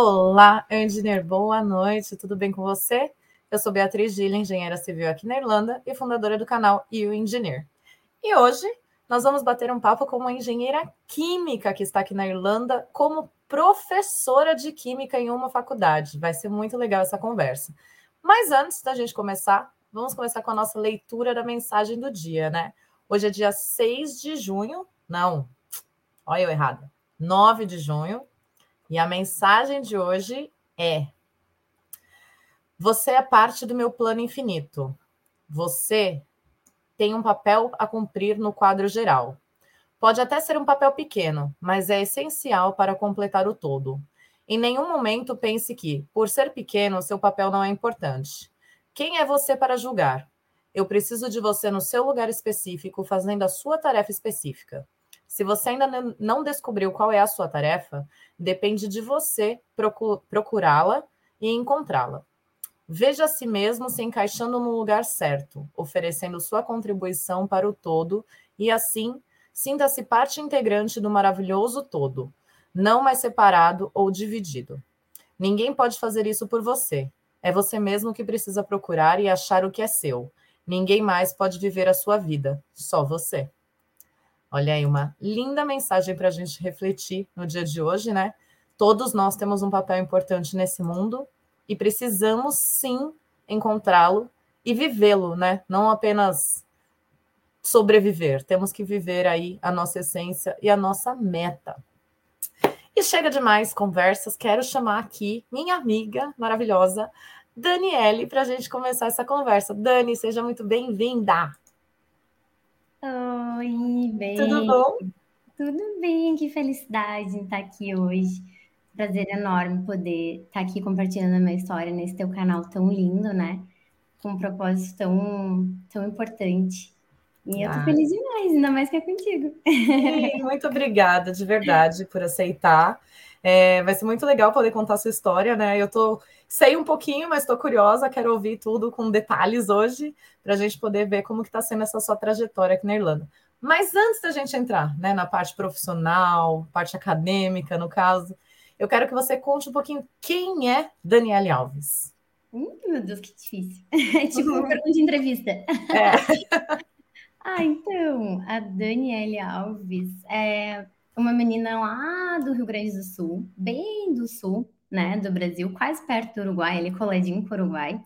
Olá, engenheiro, boa noite, tudo bem com você? Eu sou Beatriz Gila, engenheira civil aqui na Irlanda e fundadora do canal You Engineer. E hoje nós vamos bater um papo com uma engenheira química que está aqui na Irlanda como professora de química em uma faculdade. Vai ser muito legal essa conversa. Mas antes da gente começar, vamos começar com a nossa leitura da mensagem do dia, né? Hoje é dia 6 de junho, não, olha eu errado, 9 de junho, e a mensagem de hoje é: Você é parte do meu plano infinito. Você tem um papel a cumprir no quadro geral. Pode até ser um papel pequeno, mas é essencial para completar o todo. Em nenhum momento pense que, por ser pequeno, seu papel não é importante. Quem é você para julgar? Eu preciso de você no seu lugar específico, fazendo a sua tarefa específica. Se você ainda não descobriu qual é a sua tarefa, depende de você procurá-la e encontrá-la. Veja a si mesmo se encaixando no lugar certo, oferecendo sua contribuição para o todo e assim sinta-se parte integrante do maravilhoso todo, não mais separado ou dividido. Ninguém pode fazer isso por você. É você mesmo que precisa procurar e achar o que é seu. Ninguém mais pode viver a sua vida, só você. Olha aí, uma linda mensagem para a gente refletir no dia de hoje, né? Todos nós temos um papel importante nesse mundo e precisamos sim encontrá-lo e vivê-lo, né? Não apenas sobreviver, temos que viver aí a nossa essência e a nossa meta. E chega de mais conversas, quero chamar aqui minha amiga maravilhosa, Daniele, para a gente começar essa conversa. Dani, seja muito bem-vinda. Oi, bem. Tudo bom? Tudo bem, que felicidade em estar aqui hoje. Prazer enorme poder estar aqui compartilhando a minha história nesse teu canal tão lindo, né? Com um propósito tão, tão importante. E eu tô ah. feliz demais, ainda mais que é contigo. Sim, muito obrigada, de verdade, por aceitar. É, vai ser muito legal poder contar a sua história, né? Eu tô sei um pouquinho, mas estou curiosa, quero ouvir tudo com detalhes hoje, para a gente poder ver como que está sendo essa sua trajetória aqui na Irlanda. Mas antes da gente entrar né, na parte profissional, parte acadêmica, no caso, eu quero que você conte um pouquinho quem é Daniele Alves. Hum, meu Deus, que difícil. É tipo uma pergunta de entrevista. É. ah, então, a Daniele Alves é uma menina lá do Rio Grande do Sul, bem do sul, né, do Brasil, quase perto do Uruguai, ele coladinho com o Uruguai.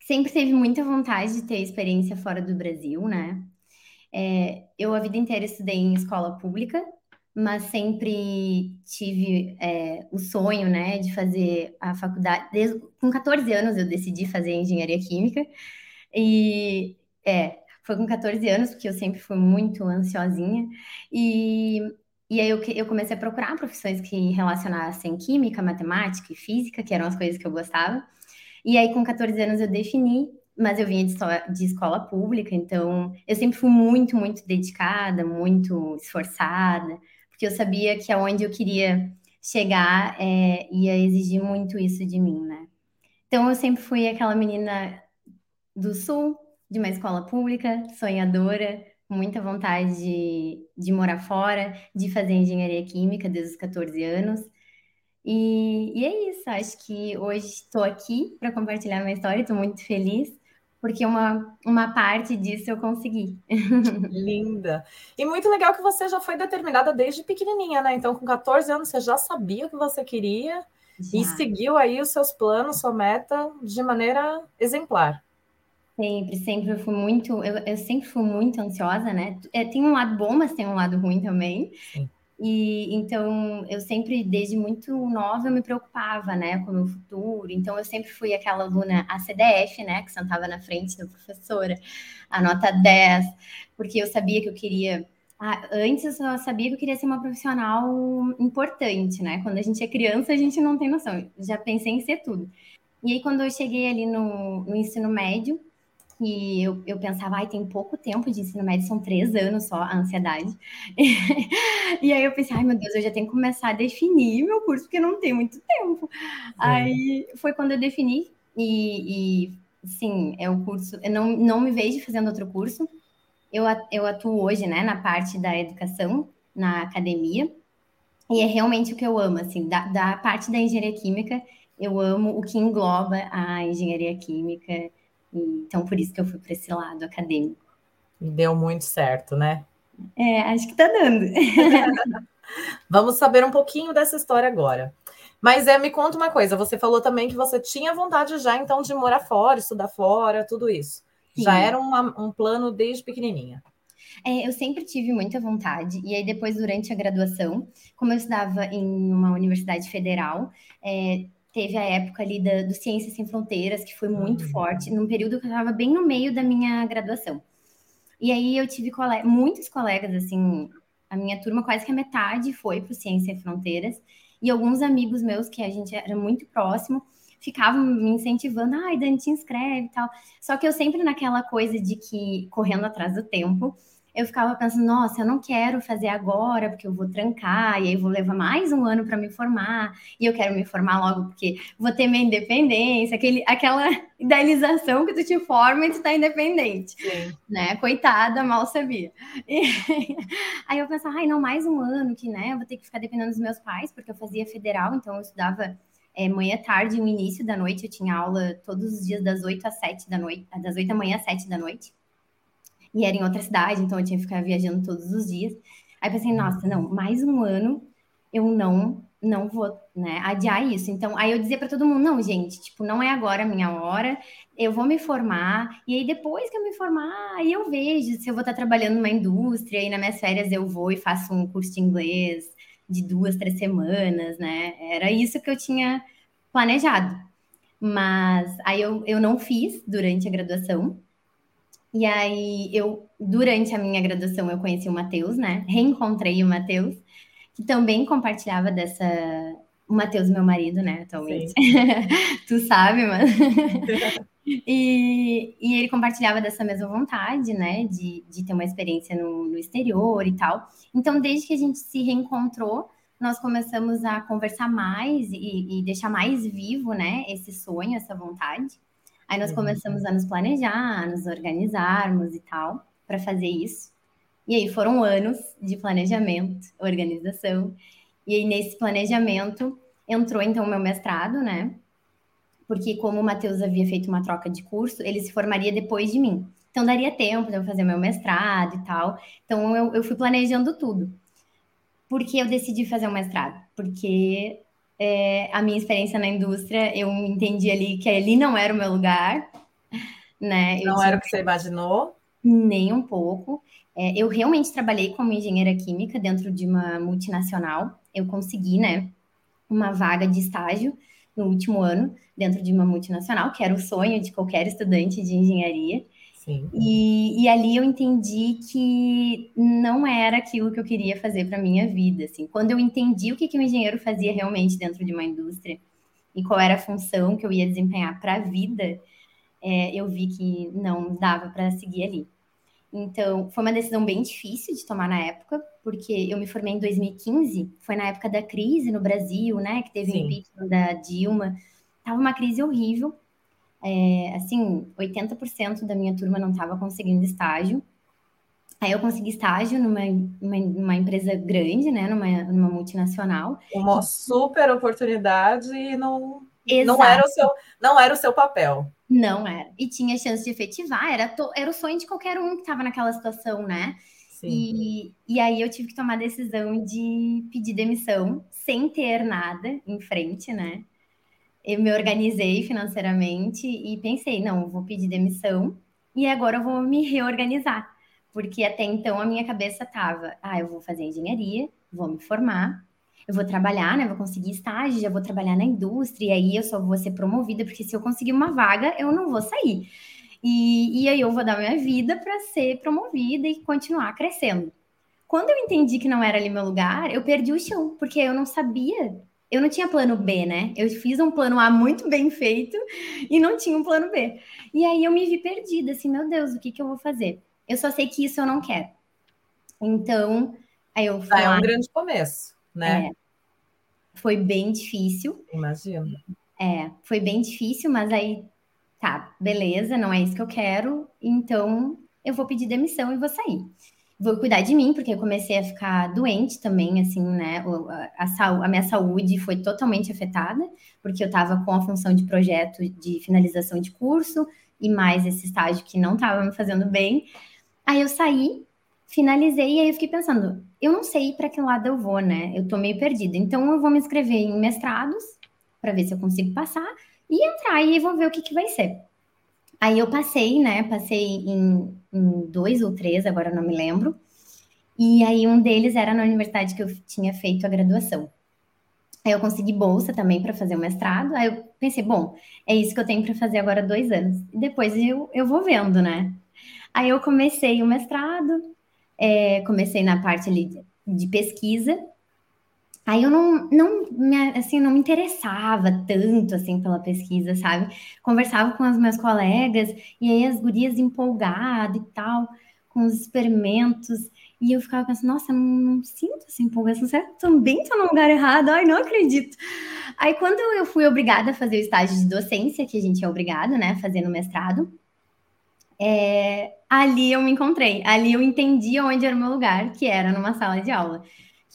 Sempre teve muita vontade de ter experiência fora do Brasil, né? É, eu a vida inteira estudei em escola pública, mas sempre tive é, o sonho, né, de fazer a faculdade. Desde, com 14 anos eu decidi fazer engenharia química e é, foi com 14 anos, porque eu sempre fui muito ansiosinha. E, e aí eu, eu comecei a procurar profissões que relacionassem química, matemática e física, que eram as coisas que eu gostava. E aí, com 14 anos, eu defini, mas eu vinha de, de escola pública, então eu sempre fui muito, muito dedicada, muito esforçada, porque eu sabia que aonde eu queria chegar é, ia exigir muito isso de mim, né? Então eu sempre fui aquela menina do sul, de uma escola pública, sonhadora, com muita vontade de, de morar fora, de fazer engenharia química desde os 14 anos. E, e é isso, acho que hoje estou aqui para compartilhar minha história, estou muito feliz, porque uma, uma parte disso eu consegui. Linda! E muito legal que você já foi determinada desde pequenininha, né? Então, com 14 anos, você já sabia o que você queria já. e seguiu aí os seus planos, sua meta de maneira exemplar. Sempre, sempre eu fui muito, eu, eu sempre fui muito ansiosa, né? É, tem um lado bom, mas tem um lado ruim também. Sim. E então eu sempre, desde muito nova, eu me preocupava, né, com o meu futuro. Então eu sempre fui aquela aluna ACDF, né, que sentava na frente da professora, a nota 10, porque eu sabia que eu queria. Ah, antes eu só sabia que eu queria ser uma profissional importante, né? Quando a gente é criança, a gente não tem noção. já pensei em ser tudo. E aí, quando eu cheguei ali no, no ensino médio, que eu, eu pensava, ai, tem pouco tempo de ensino médio, são três anos só a ansiedade. e aí eu pensei, ai meu Deus, eu já tenho que começar a definir meu curso, porque não tem muito tempo. Aí foi quando eu defini, e, e sim, é o curso, eu não, não me vejo fazendo outro curso. Eu, eu atuo hoje, né, na parte da educação, na academia, E é realmente o que eu amo, assim, da, da parte da engenharia química, eu amo o que engloba a engenharia química. Então, por isso que eu fui para esse lado acadêmico. E deu muito certo, né? É, acho que tá dando. Vamos saber um pouquinho dessa história agora. Mas é, me conta uma coisa, você falou também que você tinha vontade já então de morar fora, estudar fora, tudo isso. Sim. Já era uma, um plano desde pequenininha. É, eu sempre tive muita vontade, e aí depois, durante a graduação, como eu estudava em uma universidade federal, é, teve a época ali da, do Ciências Sem Fronteiras, que foi muito uhum. forte, num período que eu estava bem no meio da minha graduação. E aí eu tive cole muitos colegas, assim, a minha turma quase que a metade foi para o Ciências Sem Fronteiras, e alguns amigos meus, que a gente era muito próximo, ficavam me incentivando, ai, Dani, te inscreve e tal. Só que eu sempre naquela coisa de que, correndo atrás do tempo, eu ficava pensando, nossa, eu não quero fazer agora, porque eu vou trancar, e aí vou levar mais um ano para me formar, e eu quero me formar logo porque vou ter minha independência, aquele, aquela idealização que tu te forma e tu tá independente, Sim. né? Coitada, mal sabia. E, aí eu pensava, ai, não, mais um ano que, né, eu vou ter que ficar dependendo dos meus pais, porque eu fazia federal, então eu estudava é, manhã, tarde e no início da noite, eu tinha aula todos os dias das 8 às 7 da noite, das 8 da manhã às 7 da noite e era em outra cidade, então eu tinha que ficar viajando todos os dias. Aí pensei, nossa, não, mais um ano eu não não vou, né, adiar isso. Então, aí eu dizia para todo mundo, não, gente, tipo, não é agora a minha hora, eu vou me formar, e aí depois que eu me formar, aí eu vejo se eu vou estar trabalhando numa indústria, e nas minhas férias eu vou e faço um curso de inglês de duas, três semanas, né? Era isso que eu tinha planejado. Mas aí eu, eu não fiz durante a graduação, e aí, eu, durante a minha graduação, eu conheci o Matheus, né? Reencontrei o Matheus, que também compartilhava dessa. O Matheus, meu marido, né, atualmente. tu sabe, mano. e, e ele compartilhava dessa mesma vontade, né, de, de ter uma experiência no, no exterior e tal. Então, desde que a gente se reencontrou, nós começamos a conversar mais e, e deixar mais vivo, né, esse sonho, essa vontade. Aí nós uhum. começamos a nos planejar, a nos organizarmos e tal, para fazer isso. E aí foram anos de planejamento, organização. E aí nesse planejamento entrou então o meu mestrado, né? Porque como o Matheus havia feito uma troca de curso, ele se formaria depois de mim. Então daria tempo de eu fazer meu mestrado e tal. Então eu, eu fui planejando tudo. Por que eu decidi fazer um mestrado? Porque é, a minha experiência na indústria, eu entendi ali que ali não era o meu lugar, né? não era o que você imaginou? Nem um pouco. É, eu realmente trabalhei como engenheira química dentro de uma multinacional. Eu consegui, né, uma vaga de estágio no último ano dentro de uma multinacional, que era o sonho de qualquer estudante de engenharia. E, e, ali eu entendi que não era aquilo que eu queria fazer para minha vida. Assim, quando eu entendi o que, que o engenheiro fazia realmente dentro de uma indústria e qual era a função que eu ia desempenhar para a vida, é, eu vi que não dava para seguir ali. Então, foi uma decisão bem difícil de tomar na época, porque eu me formei em 2015, foi na época da crise no Brasil, né, que teve o impeachment da Dilma. Tava uma crise horrível é, assim, 80% da minha turma não estava conseguindo estágio. Aí eu consegui estágio numa, numa, numa, empresa grande, né? Numa, numa multinacional. Uma super oportunidade e não, não, era o seu, não era o seu papel. Não era. E tinha chance de efetivar, era, to, era o sonho de qualquer um que estava naquela situação, né? Sim. E, e aí eu tive que tomar a decisão de pedir demissão sem ter nada em frente, né? Eu me organizei financeiramente e pensei, não, vou pedir demissão e agora eu vou me reorganizar. Porque até então a minha cabeça estava, ah, eu vou fazer engenharia, vou me formar, eu vou trabalhar, né? Vou conseguir estágio, já vou trabalhar na indústria, e aí eu só vou ser promovida, porque se eu conseguir uma vaga, eu não vou sair. E, e aí eu vou dar minha vida para ser promovida e continuar crescendo. Quando eu entendi que não era ali meu lugar, eu perdi o chão, porque eu não sabia eu não tinha plano B, né? Eu fiz um plano A muito bem feito e não tinha um plano B. E aí eu me vi perdida, assim, meu Deus, o que, que eu vou fazer? Eu só sei que isso eu não quero. Então, aí eu fui. Ah, é um grande começo, né? É, foi bem difícil. Imagino. É, foi bem difícil, mas aí, tá, beleza, não é isso que eu quero, então eu vou pedir demissão e vou sair. Vou cuidar de mim, porque eu comecei a ficar doente também, assim, né? A, a, a minha saúde foi totalmente afetada, porque eu estava com a função de projeto de finalização de curso e mais esse estágio que não estava me fazendo bem. Aí eu saí, finalizei e aí eu fiquei pensando, eu não sei para que lado eu vou, né? Eu tô meio perdida. Então eu vou me inscrever em mestrados para ver se eu consigo passar e entrar e vou ver o que, que vai ser. Aí eu passei, né? Passei em, em dois ou três, agora não me lembro. E aí um deles era na universidade que eu tinha feito a graduação. Aí eu consegui bolsa também para fazer o mestrado. Aí eu pensei, bom, é isso que eu tenho para fazer agora dois anos. E depois eu, eu vou vendo, né? Aí eu comecei o mestrado, é, comecei na parte ali de, de pesquisa. Aí eu não, não, me, assim, não me interessava tanto, assim, pela pesquisa, sabe? Conversava com os meus colegas, e aí as gurias empolgadas e tal, com os experimentos, e eu ficava pensando, nossa, não, não sinto essa empolgação, será que também estou no lugar errado? Ai, não acredito. Aí quando eu fui obrigada a fazer o estágio de docência, que a gente é obrigado, né, fazer no mestrado, é, ali eu me encontrei, ali eu entendi onde era o meu lugar, que era numa sala de aula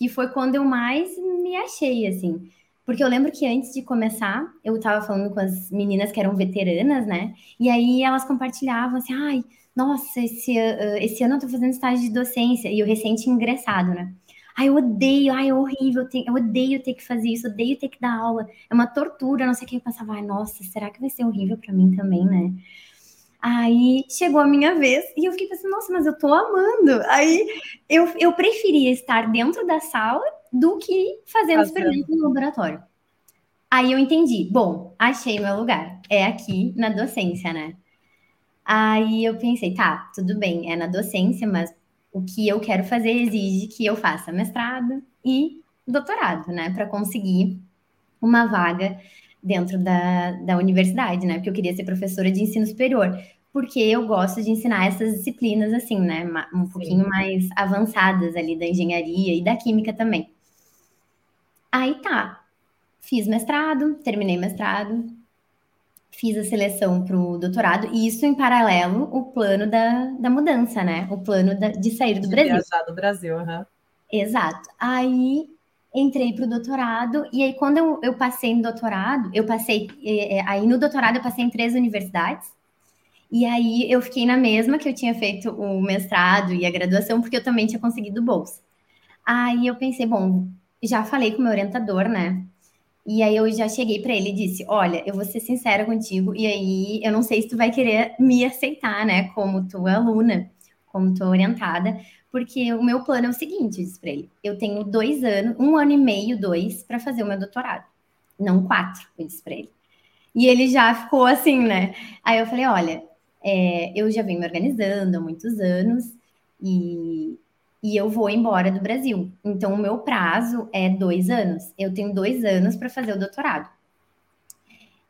que foi quando eu mais me achei, assim. Porque eu lembro que antes de começar, eu estava falando com as meninas que eram veteranas, né? E aí elas compartilhavam assim, ai, nossa, esse, uh, esse ano eu tô fazendo estágio de docência, e eu recente ingressado, né? Ai, eu odeio, ai, é horrível, eu odeio ter que fazer isso, odeio ter que dar aula, é uma tortura, não sei o que. Eu pensava, ai, nossa, será que vai ser horrível para mim também, né? Aí chegou a minha vez e eu fiquei pensando, nossa, mas eu tô amando. Aí eu, eu preferia estar dentro da sala do que fazendo experimento no laboratório. Aí eu entendi, bom, achei meu lugar. É aqui na docência, né? Aí eu pensei, tá, tudo bem, é na docência, mas o que eu quero fazer exige que eu faça mestrado e doutorado, né? Para conseguir uma vaga dentro da, da universidade, né? Porque eu queria ser professora de ensino superior, porque eu gosto de ensinar essas disciplinas assim, né? Um Sim. pouquinho mais avançadas ali da engenharia e da química também. Aí tá, fiz mestrado, terminei mestrado, fiz a seleção para o doutorado, e isso em paralelo o plano da, da mudança, né? O plano da, de sair do de Brasil. Viajar do Brasil, uhum. Exato. Aí entrei para o doutorado, e aí quando eu, eu, passei no doutorado, eu passei, é, é, aí no doutorado eu passei em três universidades, e aí eu fiquei na mesma que eu tinha feito o mestrado e a graduação, porque eu também tinha conseguido bolsa. Aí eu pensei, bom, já falei com o meu orientador, né? E aí eu já cheguei para ele e disse: Olha, eu vou ser sincera contigo, e aí eu não sei se tu vai querer me aceitar, né, como tua aluna, como tua orientada, porque o meu plano é o seguinte, eu disse para ele, eu tenho dois anos, um ano e meio, dois, para fazer o meu doutorado. Não quatro, eu disse para ele. E ele já ficou assim, né? Aí eu falei, olha, é, eu já venho me organizando há muitos anos e, e eu vou embora do Brasil. Então, o meu prazo é dois anos. Eu tenho dois anos para fazer o doutorado.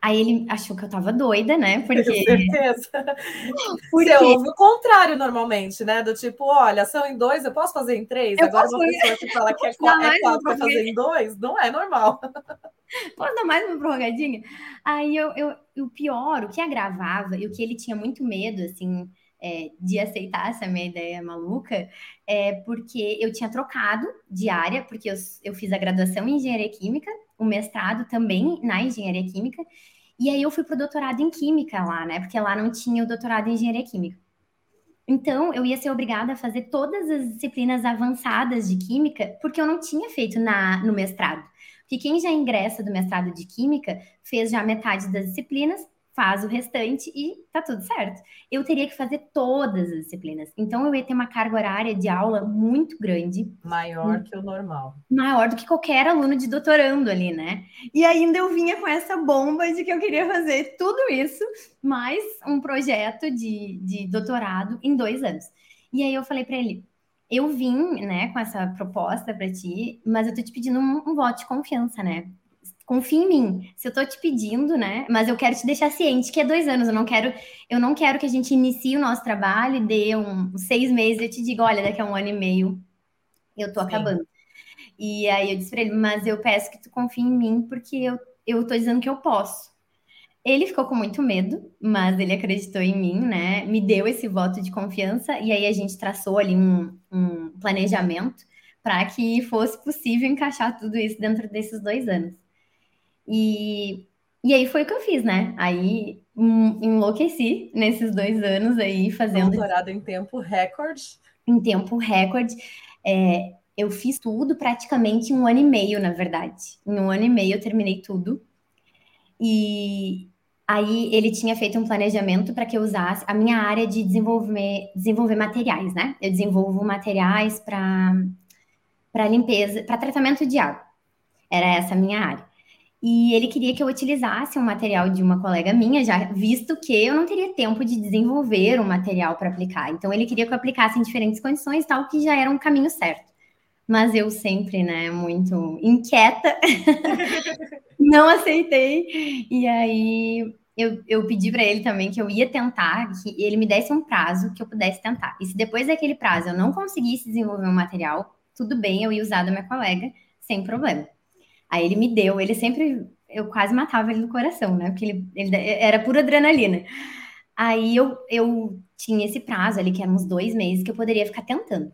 Aí ele achou que eu tava doida, né? Porque. Com certeza. Porque... Você ouve o contrário normalmente, né? Do tipo, olha, são em dois, eu posso fazer em três? Eu Agora uma pessoa que fala que é, é quatro para fazer em dois, não é normal. Posso dar mais uma prorrogadinha? Aí eu, eu, o pior, o que agravava e o que ele tinha muito medo, assim, é, de aceitar essa minha ideia maluca, é porque eu tinha trocado de área, porque eu, eu fiz a graduação em engenharia química, o mestrado também na engenharia química, e aí eu fui para o doutorado em química lá, né? Porque lá não tinha o doutorado em engenharia química. Então, eu ia ser obrigada a fazer todas as disciplinas avançadas de química, porque eu não tinha feito na, no mestrado. Porque quem já ingressa do mestrado de química fez já metade das disciplinas faz o restante e tá tudo certo. Eu teria que fazer todas as disciplinas. Então eu ia ter uma carga horária de aula muito grande. Maior que o normal. Maior do que qualquer aluno de doutorando ali, né? E ainda eu vinha com essa bomba de que eu queria fazer tudo isso, mais um projeto de, de doutorado em dois anos. E aí eu falei para ele. Eu vim, né, com essa proposta para ti, mas eu tô te pedindo um, um voto de confiança, né? Confia em mim. Se eu tô te pedindo, né? Mas eu quero te deixar ciente que é dois anos. Eu não quero, eu não quero que a gente inicie o nosso trabalho e dê um, seis meses e eu te diga, olha, daqui a um ano e meio eu tô Sim. acabando. E aí eu disse para ele, mas eu peço que tu confie em mim porque eu, eu tô dizendo que eu posso. ele ficou com muito medo, mas ele acreditou em mim, né? Me deu esse voto de confiança e aí a gente traçou ali um, um planejamento para que fosse possível encaixar tudo isso dentro desses dois anos. E, e aí foi o que eu fiz, né? Aí enlouqueci nesses dois anos aí fazendo. Doutorado em tempo recorde. Em tempo recorde. É, eu fiz tudo praticamente em um ano e meio, na verdade. Em um ano e meio eu terminei tudo. E aí ele tinha feito um planejamento para que eu usasse a minha área de desenvolver, desenvolver materiais, né? Eu desenvolvo materiais para limpeza, para tratamento de água. Era essa a minha área. E ele queria que eu utilizasse um material de uma colega minha, já visto que eu não teria tempo de desenvolver um material para aplicar. Então ele queria que eu aplicasse em diferentes condições, tal que já era um caminho certo. Mas eu sempre, né, muito inquieta, não aceitei. E aí eu, eu pedi para ele também que eu ia tentar, que ele me desse um prazo que eu pudesse tentar. E se depois daquele prazo eu não conseguisse desenvolver um material, tudo bem, eu ia usar da minha colega, sem problema. Aí ele me deu, ele sempre, eu quase matava ele no coração, né? Porque ele, ele era pura adrenalina. Aí eu, eu tinha esse prazo ali, que eram uns dois meses, que eu poderia ficar tentando.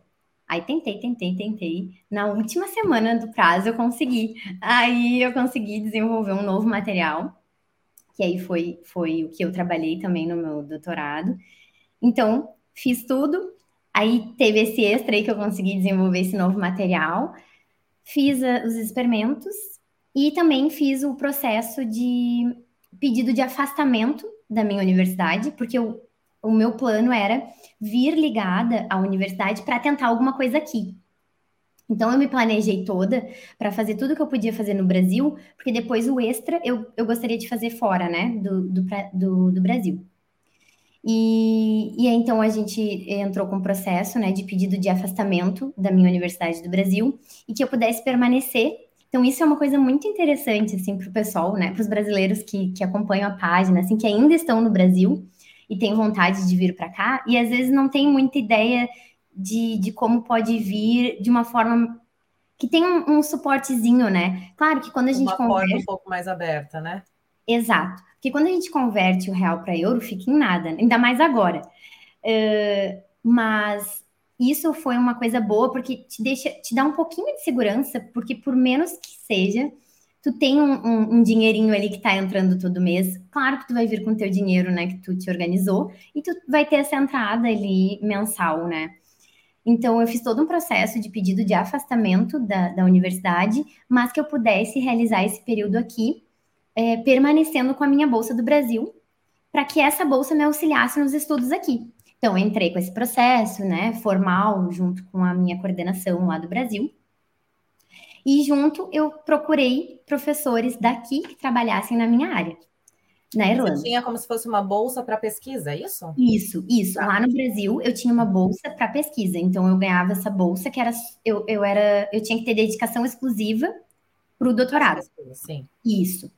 Aí tentei, tentei, tentei. Na última semana do prazo eu consegui. Aí eu consegui desenvolver um novo material, que aí foi, foi o que eu trabalhei também no meu doutorado. Então, fiz tudo, Aí teve esse extra aí que eu consegui desenvolver esse novo material. Fiz a, os experimentos e também fiz o processo de pedido de afastamento da minha universidade, porque eu, o meu plano era vir ligada à universidade para tentar alguma coisa aqui. Então eu me planejei toda para fazer tudo que eu podia fazer no Brasil, porque depois o extra eu, eu gostaria de fazer fora, né, do, do, do, do Brasil. E, e aí, então a gente entrou com um processo né, de pedido de afastamento da minha Universidade do Brasil e que eu pudesse permanecer. Então, isso é uma coisa muito interessante assim, para o pessoal, né, para os brasileiros que, que acompanham a página, assim, que ainda estão no Brasil e têm vontade de vir para cá, e às vezes não tem muita ideia de, de como pode vir de uma forma que tem um, um suportezinho, né? Claro que quando a gente uma conversa... forma um pouco mais aberta, né? Exato. Porque quando a gente converte o real para euro, fica em nada, ainda mais agora. Uh, mas isso foi uma coisa boa porque te deixa, te dá um pouquinho de segurança, porque por menos que seja, tu tem um, um, um dinheirinho ali que está entrando todo mês. Claro que tu vai vir com o teu dinheiro, né, que tu te organizou, e tu vai ter essa entrada ali mensal, né? Então, eu fiz todo um processo de pedido de afastamento da, da universidade, mas que eu pudesse realizar esse período aqui é, permanecendo com a minha bolsa do Brasil, para que essa bolsa me auxiliasse nos estudos aqui. Então, entrei com esse processo, né, formal, junto com a minha coordenação lá do Brasil. E junto eu procurei professores daqui que trabalhassem na minha área, na Irlanda. Você tinha como se fosse uma bolsa para pesquisa, é isso? Isso, isso. Tá. Lá no Brasil eu tinha uma bolsa para pesquisa, então eu ganhava essa bolsa que era eu, eu era eu tinha que ter dedicação exclusiva para o doutorado. Sim. Isso.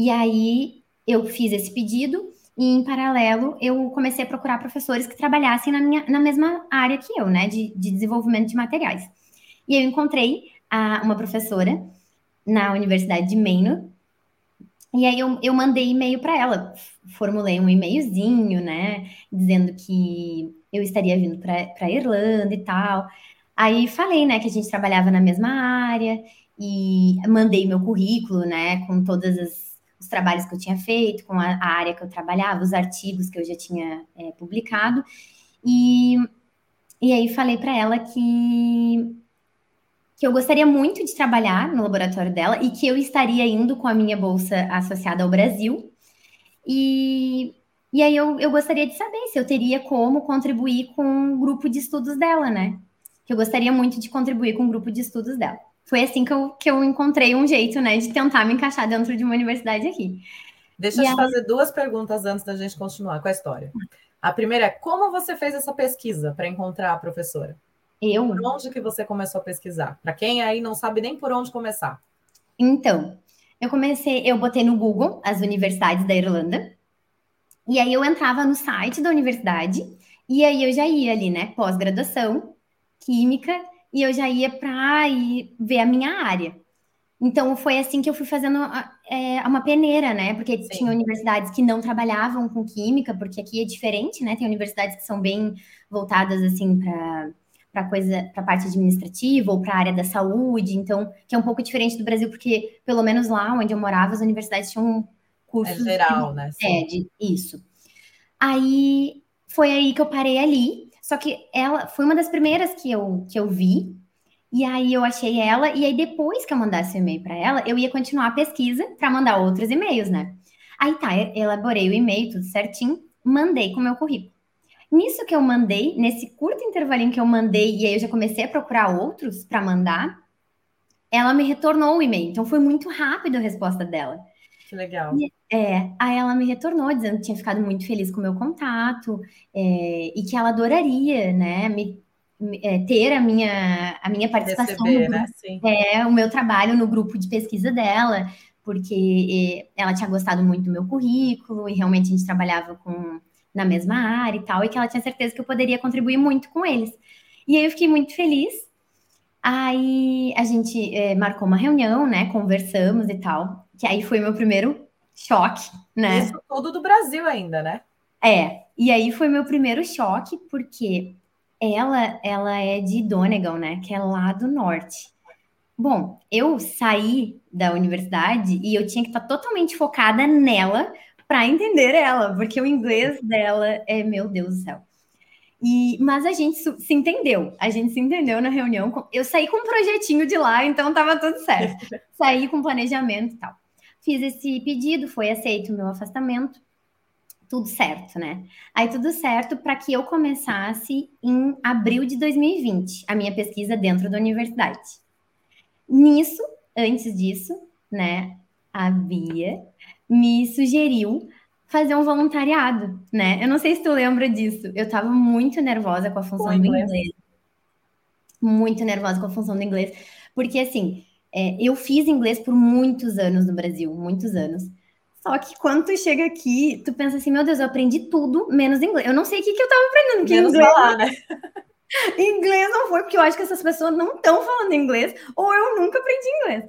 E aí eu fiz esse pedido e, em paralelo, eu comecei a procurar professores que trabalhassem na, minha, na mesma área que eu, né, de, de desenvolvimento de materiais. E eu encontrei a, uma professora na Universidade de Maine, e aí eu, eu mandei e-mail para ela, formulei um e-mailzinho, né, dizendo que eu estaria vindo para Irlanda e tal. Aí falei, né, que a gente trabalhava na mesma área e mandei meu currículo, né, com todas as os trabalhos que eu tinha feito, com a, a área que eu trabalhava, os artigos que eu já tinha é, publicado. E, e aí falei para ela que, que eu gostaria muito de trabalhar no laboratório dela e que eu estaria indo com a minha bolsa associada ao Brasil. E, e aí eu, eu gostaria de saber se eu teria como contribuir com o grupo de estudos dela, né? Que eu gostaria muito de contribuir com o grupo de estudos dela foi assim que eu, que eu encontrei um jeito, né, de tentar me encaixar dentro de uma universidade aqui. Deixa e eu te fazer duas perguntas antes da gente continuar com a história. A primeira é como você fez essa pesquisa para encontrar a professora? Eu? Por onde que você começou a pesquisar? Para quem aí não sabe nem por onde começar. Então, eu comecei, eu botei no Google as universidades da Irlanda. E aí eu entrava no site da universidade e aí eu já ia ali, né, pós-graduação, química e eu já ia para ver a minha área. Então foi assim que eu fui fazendo é, uma peneira, né? Porque Sim. tinha universidades que não trabalhavam com química, porque aqui é diferente, né? Tem universidades que são bem voltadas assim para para coisa para parte administrativa ou para a área da saúde, então que é um pouco diferente do Brasil, porque pelo menos lá onde eu morava as universidades tinham cursos é geral, né? Sim. É, de, isso. Aí foi aí que eu parei ali. Só que ela foi uma das primeiras que eu, que eu vi. E aí eu achei ela, e aí depois que eu mandasse o e-mail para ela, eu ia continuar a pesquisa para mandar outros e-mails, né? Aí tá, elaborei o e-mail, tudo certinho, mandei com o meu currículo. Nisso que eu mandei, nesse curto intervalinho que eu mandei, e aí eu já comecei a procurar outros para mandar, ela me retornou o e-mail. Então foi muito rápido a resposta dela. Que legal. E, é, aí ela me retornou dizendo que tinha ficado muito feliz com o meu contato é, e que ela adoraria, né, me, é, ter a minha, a minha participação, Receber, no, né? é, o meu trabalho no grupo de pesquisa dela, porque é, ela tinha gostado muito do meu currículo e realmente a gente trabalhava com, na mesma área e tal, e que ela tinha certeza que eu poderia contribuir muito com eles. E aí eu fiquei muito feliz. Aí a gente é, marcou uma reunião, né? Conversamos e tal. Que aí foi meu primeiro choque, né? Isso tudo do Brasil ainda, né? É. E aí foi meu primeiro choque, porque ela, ela é de Donegal, né? Que é lá do norte. Bom, eu saí da universidade e eu tinha que estar totalmente focada nela para entender ela, porque o inglês dela é, meu Deus do céu. E, mas a gente se entendeu, a gente se entendeu na reunião. Eu saí com um projetinho de lá, então tava tudo certo. saí com planejamento e tal. Fiz esse pedido, foi aceito o meu afastamento tudo certo, né? Aí tudo certo para que eu começasse em abril de 2020 a minha pesquisa dentro da universidade. Nisso, antes disso, né, a Bia me sugeriu fazer um voluntariado, né? Eu não sei se tu lembra disso. Eu estava muito nervosa com a função do inglês. Muito nervosa com a função do inglês, porque assim, é, eu fiz inglês por muitos anos no Brasil, muitos anos. Só que quando tu chega aqui, tu pensa assim, meu Deus, eu aprendi tudo menos inglês. Eu não sei o que, que eu tava aprendendo, que menos inglês. Falar, né? inglês não foi, porque eu acho que essas pessoas não estão falando inglês, ou eu nunca aprendi inglês.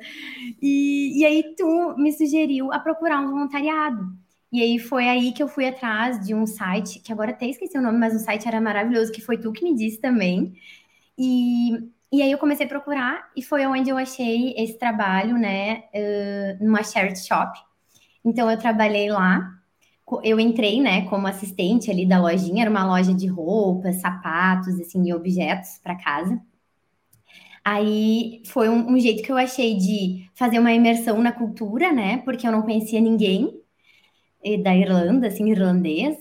E, e aí tu me sugeriu a procurar um voluntariado. E aí foi aí que eu fui atrás de um site, que agora até esqueci o nome, mas o site era maravilhoso, que foi tu que me disse também. E, e aí eu comecei a procurar, e foi onde eu achei esse trabalho, né, uh, numa charity shop, então eu trabalhei lá. Eu entrei, né, como assistente ali da lojinha, era uma loja de roupas, sapatos, assim, e objetos para casa. Aí foi um, um, jeito que eu achei de fazer uma imersão na cultura, né? Porque eu não conhecia ninguém da Irlanda, assim, irlandês,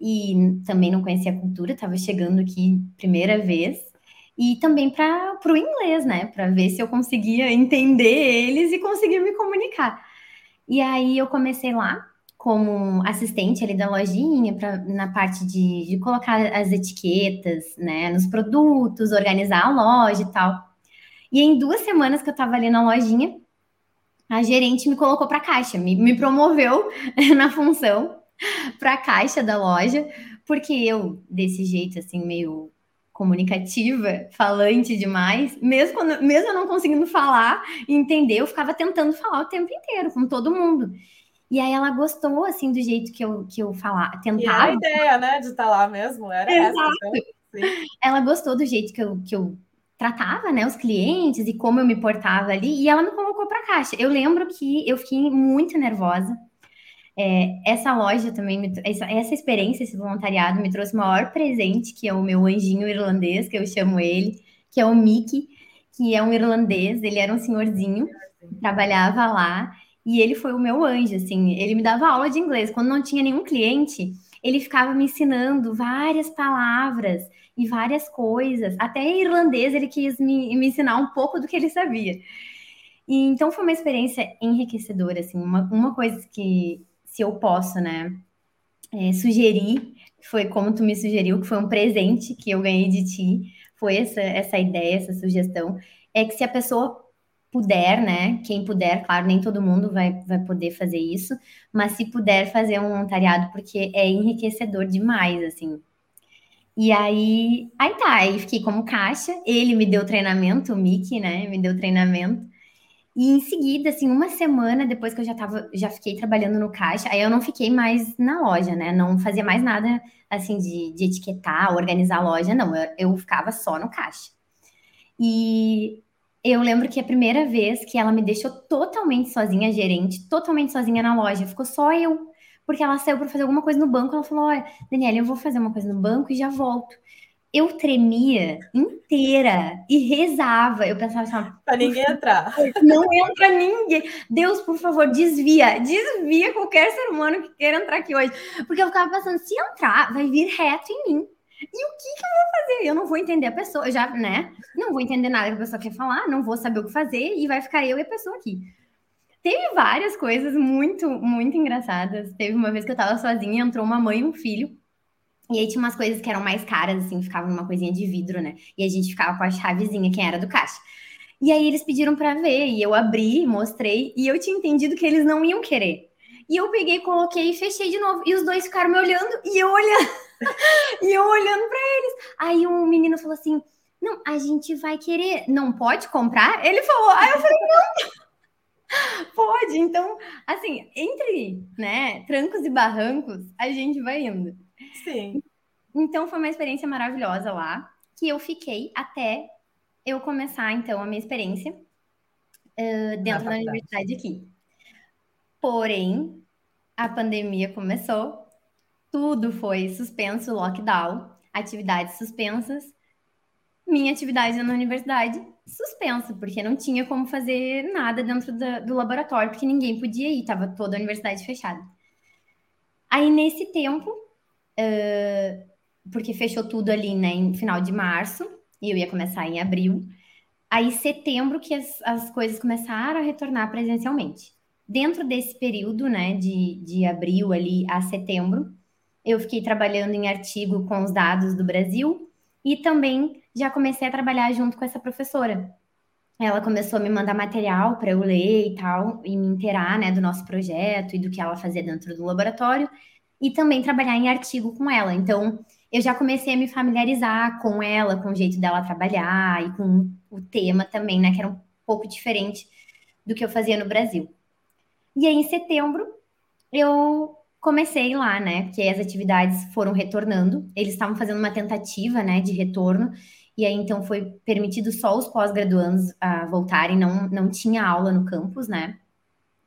e também não conhecia a cultura, estava chegando aqui primeira vez. E também para o inglês, né? Para ver se eu conseguia entender eles e conseguir me comunicar. E aí eu comecei lá como assistente ali da lojinha, pra, na parte de, de colocar as etiquetas, né, nos produtos, organizar a loja e tal. E em duas semanas que eu estava ali na lojinha, a gerente me colocou para caixa, me, me promoveu na função para a caixa da loja, porque eu, desse jeito, assim, meio comunicativa, falante demais, mesmo, quando, mesmo eu não conseguindo falar e entender, eu ficava tentando falar o tempo inteiro com todo mundo. E aí ela gostou, assim, do jeito que eu, que eu falava, tentava. E a ideia, né, de estar tá lá mesmo, era Exato. essa. Então, ela gostou do jeito que eu, que eu tratava, né, os clientes e como eu me portava ali, e ela me colocou para caixa. Eu lembro que eu fiquei muito nervosa, é, essa loja também, me, essa, essa experiência, esse voluntariado me trouxe o maior presente, que é o meu anjinho irlandês, que eu chamo ele, que é o Mickey, que é um irlandês, ele era um senhorzinho, trabalhava lá, e ele foi o meu anjo, assim, ele me dava aula de inglês. Quando não tinha nenhum cliente, ele ficava me ensinando várias palavras e várias coisas. Até irlandês ele quis me, me ensinar um pouco do que ele sabia. E, então foi uma experiência enriquecedora, assim, uma, uma coisa que se eu posso, né, é, sugerir, foi como tu me sugeriu, que foi um presente que eu ganhei de ti, foi essa, essa ideia, essa sugestão, é que se a pessoa puder, né, quem puder, claro, nem todo mundo vai, vai poder fazer isso, mas se puder fazer um voluntariado, porque é enriquecedor demais, assim. E aí, aí tá, aí fiquei como caixa, ele me deu treinamento, o Mickey, né, me deu treinamento, E em seguida, assim, uma semana depois que eu já tava, já fiquei trabalhando no caixa, aí eu não fiquei mais na loja, né? Não fazia mais nada assim de, de etiquetar, organizar a loja, não. Eu, eu ficava só no caixa. E eu lembro que a primeira vez que ela me deixou totalmente sozinha, gerente, totalmente sozinha na loja, ficou só eu. Porque ela saiu para fazer alguma coisa no banco, ela falou: Olha, Daniela, eu vou fazer uma coisa no banco e já volto eu tremia inteira e rezava. Eu pensava assim, para ninguém entrar. Não entra ninguém. Deus, por favor, desvia, desvia qualquer ser humano que queira entrar aqui hoje. Porque eu ficava pensando, se entrar, vai vir reto em mim. E o que, que eu vou fazer? Eu não vou entender a pessoa, eu já, né? Não vou entender nada que a pessoa quer falar, não vou saber o que fazer e vai ficar eu e a pessoa aqui. Teve várias coisas muito, muito engraçadas. Teve uma vez que eu tava sozinha, entrou uma mãe e um filho. E aí tinha umas coisas que eram mais caras, assim, ficavam numa coisinha de vidro, né? E a gente ficava com a chavezinha, quem era do caixa. E aí eles pediram para ver, e eu abri, mostrei, e eu tinha entendido que eles não iam querer. E eu peguei, coloquei e fechei de novo. E os dois ficaram me olhando, e eu olhando, e eu olhando para eles. Aí um menino falou assim: Não, a gente vai querer, não pode comprar? Ele falou, aí eu falei, não. Pode, então, assim, entre, né, trancos e barrancos, a gente vai indo. Sim. Então foi uma experiência maravilhosa lá, que eu fiquei até eu começar, então, a minha experiência uh, dentro da universidade aqui. Porém, a pandemia começou, tudo foi suspenso, lockdown, atividades suspensas, minha atividade na universidade suspensa, porque não tinha como fazer nada dentro da, do laboratório, porque ninguém podia ir, estava toda a universidade fechada. Aí, nesse tempo, uh, porque fechou tudo ali, né, em final de março, e eu ia começar em abril. Aí, setembro, que as, as coisas começaram a retornar presencialmente. Dentro desse período, né, de, de abril ali a setembro, eu fiquei trabalhando em artigo com os dados do Brasil e também já comecei a trabalhar junto com essa professora. Ela começou a me mandar material para eu ler e tal, e me inteirar, né, do nosso projeto e do que ela fazia dentro do laboratório e também trabalhar em artigo com ela. Então, eu já comecei a me familiarizar com ela, com o jeito dela trabalhar e com o tema também, né, que era um pouco diferente do que eu fazia no Brasil. E aí, em setembro, eu comecei lá, né, porque as atividades foram retornando, eles estavam fazendo uma tentativa, né, de retorno, e aí então foi permitido só os pós-graduandos a voltarem, não, não tinha aula no campus, né,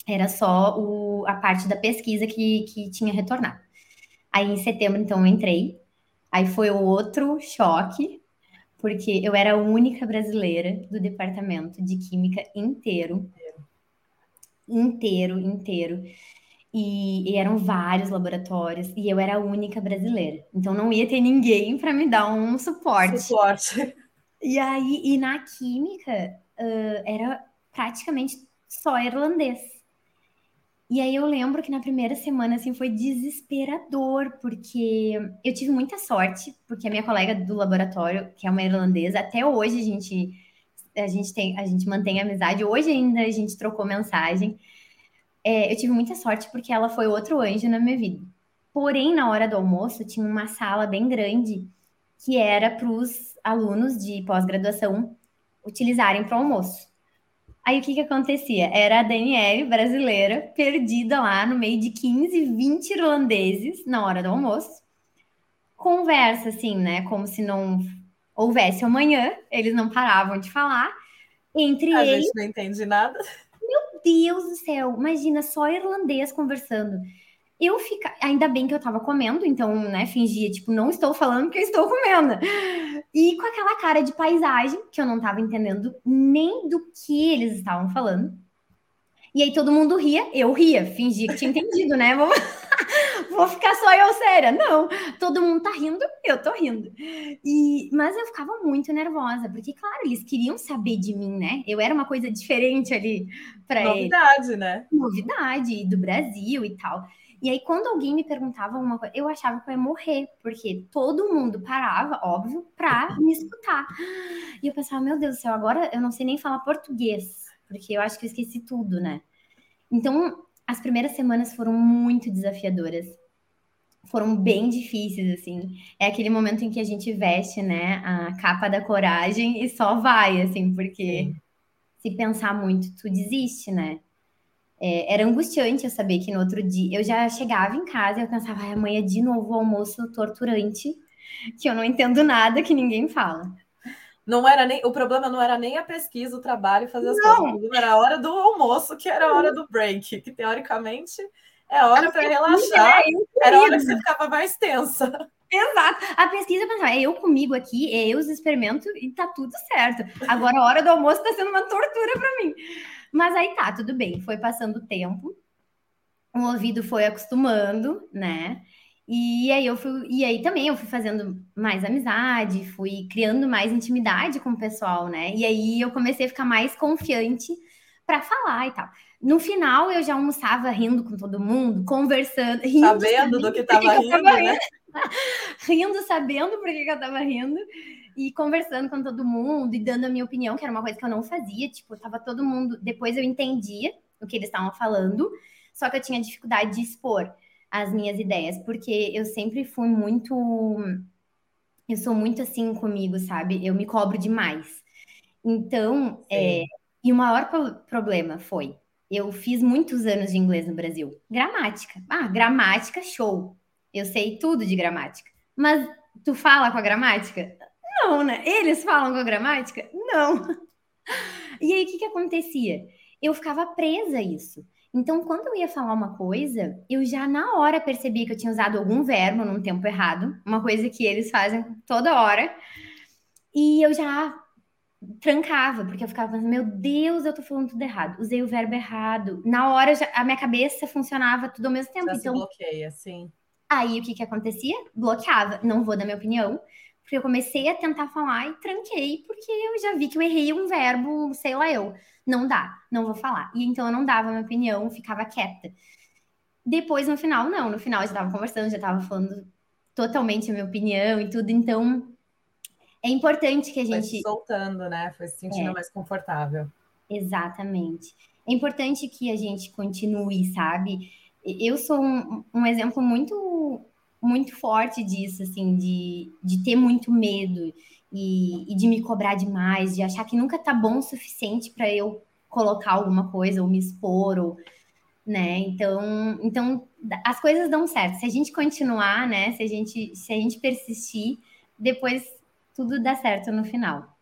era só o, a parte da pesquisa que, que tinha retornado. Aí em setembro, então, eu entrei. Aí foi outro choque, porque eu era a única brasileira do departamento de química inteiro. Inteiro, inteiro. E, e, eram vários laboratórios, e eu era a única brasileira. Então não ia ter ninguém para me dar um suporte. Suporte. E aí, e na química, uh, era praticamente só irlandês. E aí eu lembro que na primeira semana assim foi desesperador, porque eu tive muita sorte, porque a minha colega do laboratório, que é uma irlandesa, até hoje a gente a gente tem a gente mantém amizade. Hoje ainda a gente trocou mensagem. É, eu tive muita sorte porque ela foi outro anjo na minha vida. Porém, na hora do almoço tinha uma sala bem grande que era para os alunos de pós-graduação utilizarem para o almoço. Aí o que que acontecia? Era a Daniele brasileira, perdida lá no meio de 15, 20 irlandeses na hora do almoço. Conversa assim, né? Como se não houvesse amanhã, eles não paravam de falar. Entre a eles. A gente não entende nada. Meu Deus do céu, imagina só irlandês conversando. Eu fica, ainda bem que eu tava comendo, então, né, fingia, tipo, não estou falando que eu estou comendo. E com aquela cara de paisagem, que eu não tava entendendo nem do que eles estavam falando. E aí todo mundo ria, eu ria, fingia que tinha entendido, né? Vou, vou ficar só eu séria. Não, todo mundo tá rindo, eu tô rindo. E, mas eu ficava muito nervosa, porque, claro, eles queriam saber de mim, né? Eu era uma coisa diferente ali para eles. Novidade, né? Novidade do Brasil e tal. E aí, quando alguém me perguntava alguma coisa, eu achava que eu ia morrer, porque todo mundo parava, óbvio, pra me escutar. E eu pensava, meu Deus do céu, agora eu não sei nem falar português, porque eu acho que eu esqueci tudo, né? Então, as primeiras semanas foram muito desafiadoras. Foram bem difíceis, assim. É aquele momento em que a gente veste, né, a capa da coragem e só vai, assim, porque. Sim se pensar muito, tu desiste, né? É, era angustiante eu saber que no outro dia eu já chegava em casa e eu pensava, ai, amanhã de novo o almoço torturante, que eu não entendo nada, que ninguém fala. Não era nem o problema não era nem a pesquisa, o trabalho, fazer as não. coisas. Era a hora do almoço, que era a hora do break, que teoricamente é hora para relaxar. Né? Era a hora que você ficava mais tensa. Exato. A pesquisa pensava, é eu comigo aqui, é eu os experimento e tá tudo certo. Agora a hora do almoço tá sendo uma tortura para mim. Mas aí tá, tudo bem. Foi passando o tempo, o ouvido foi acostumando, né? E aí eu fui, e aí também eu fui fazendo mais amizade, fui criando mais intimidade com o pessoal, né? E aí eu comecei a ficar mais confiante para falar e tal. No final eu já almoçava rindo com todo mundo, conversando, rindo, sabendo do que estava rindo, né? rindo, sabendo por que, eu estava rindo e conversando com todo mundo e dando a minha opinião, que era uma coisa que eu não fazia, tipo, tava todo mundo, depois eu entendia o que eles estavam falando, só que eu tinha dificuldade de expor as minhas ideias, porque eu sempre fui muito eu sou muito assim comigo, sabe? Eu me cobro demais. Então, é, e o maior problema foi, eu fiz muitos anos de inglês no Brasil. Gramática. Ah, gramática, show. Eu sei tudo de gramática. Mas tu fala com a gramática? Não, né? Eles falam com a gramática? Não. E aí, o que, que acontecia? Eu ficava presa a isso. Então, quando eu ia falar uma coisa, eu já na hora percebia que eu tinha usado algum verbo num tempo errado, uma coisa que eles fazem toda hora, e eu já trancava, porque eu ficava pensando, meu Deus, eu tô falando tudo errado, usei o verbo errado. Na hora, já, a minha cabeça funcionava tudo ao mesmo tempo. Já então, bloqueia, sim. Aí, o que que acontecia? Bloqueava. Não vou dar minha opinião, porque eu comecei a tentar falar e tranquei, porque eu já vi que eu errei um verbo, sei lá eu. Não dá, não vou falar. E então eu não dava minha opinião, ficava quieta. Depois, no final, não. No final, eu já tava conversando, já tava falando totalmente a minha opinião e tudo. Então, é importante que a gente. Foi se soltando, né? Foi se sentindo é. mais confortável. Exatamente. É importante que a gente continue, sabe? Eu sou um, um exemplo muito muito forte disso, assim, de, de ter muito medo e, e de me cobrar demais, de achar que nunca tá bom o suficiente para eu colocar alguma coisa ou me expor, ou, né? Então, então as coisas dão certo. Se a gente continuar, né? Se a gente, se a gente persistir, depois tudo dá certo no final.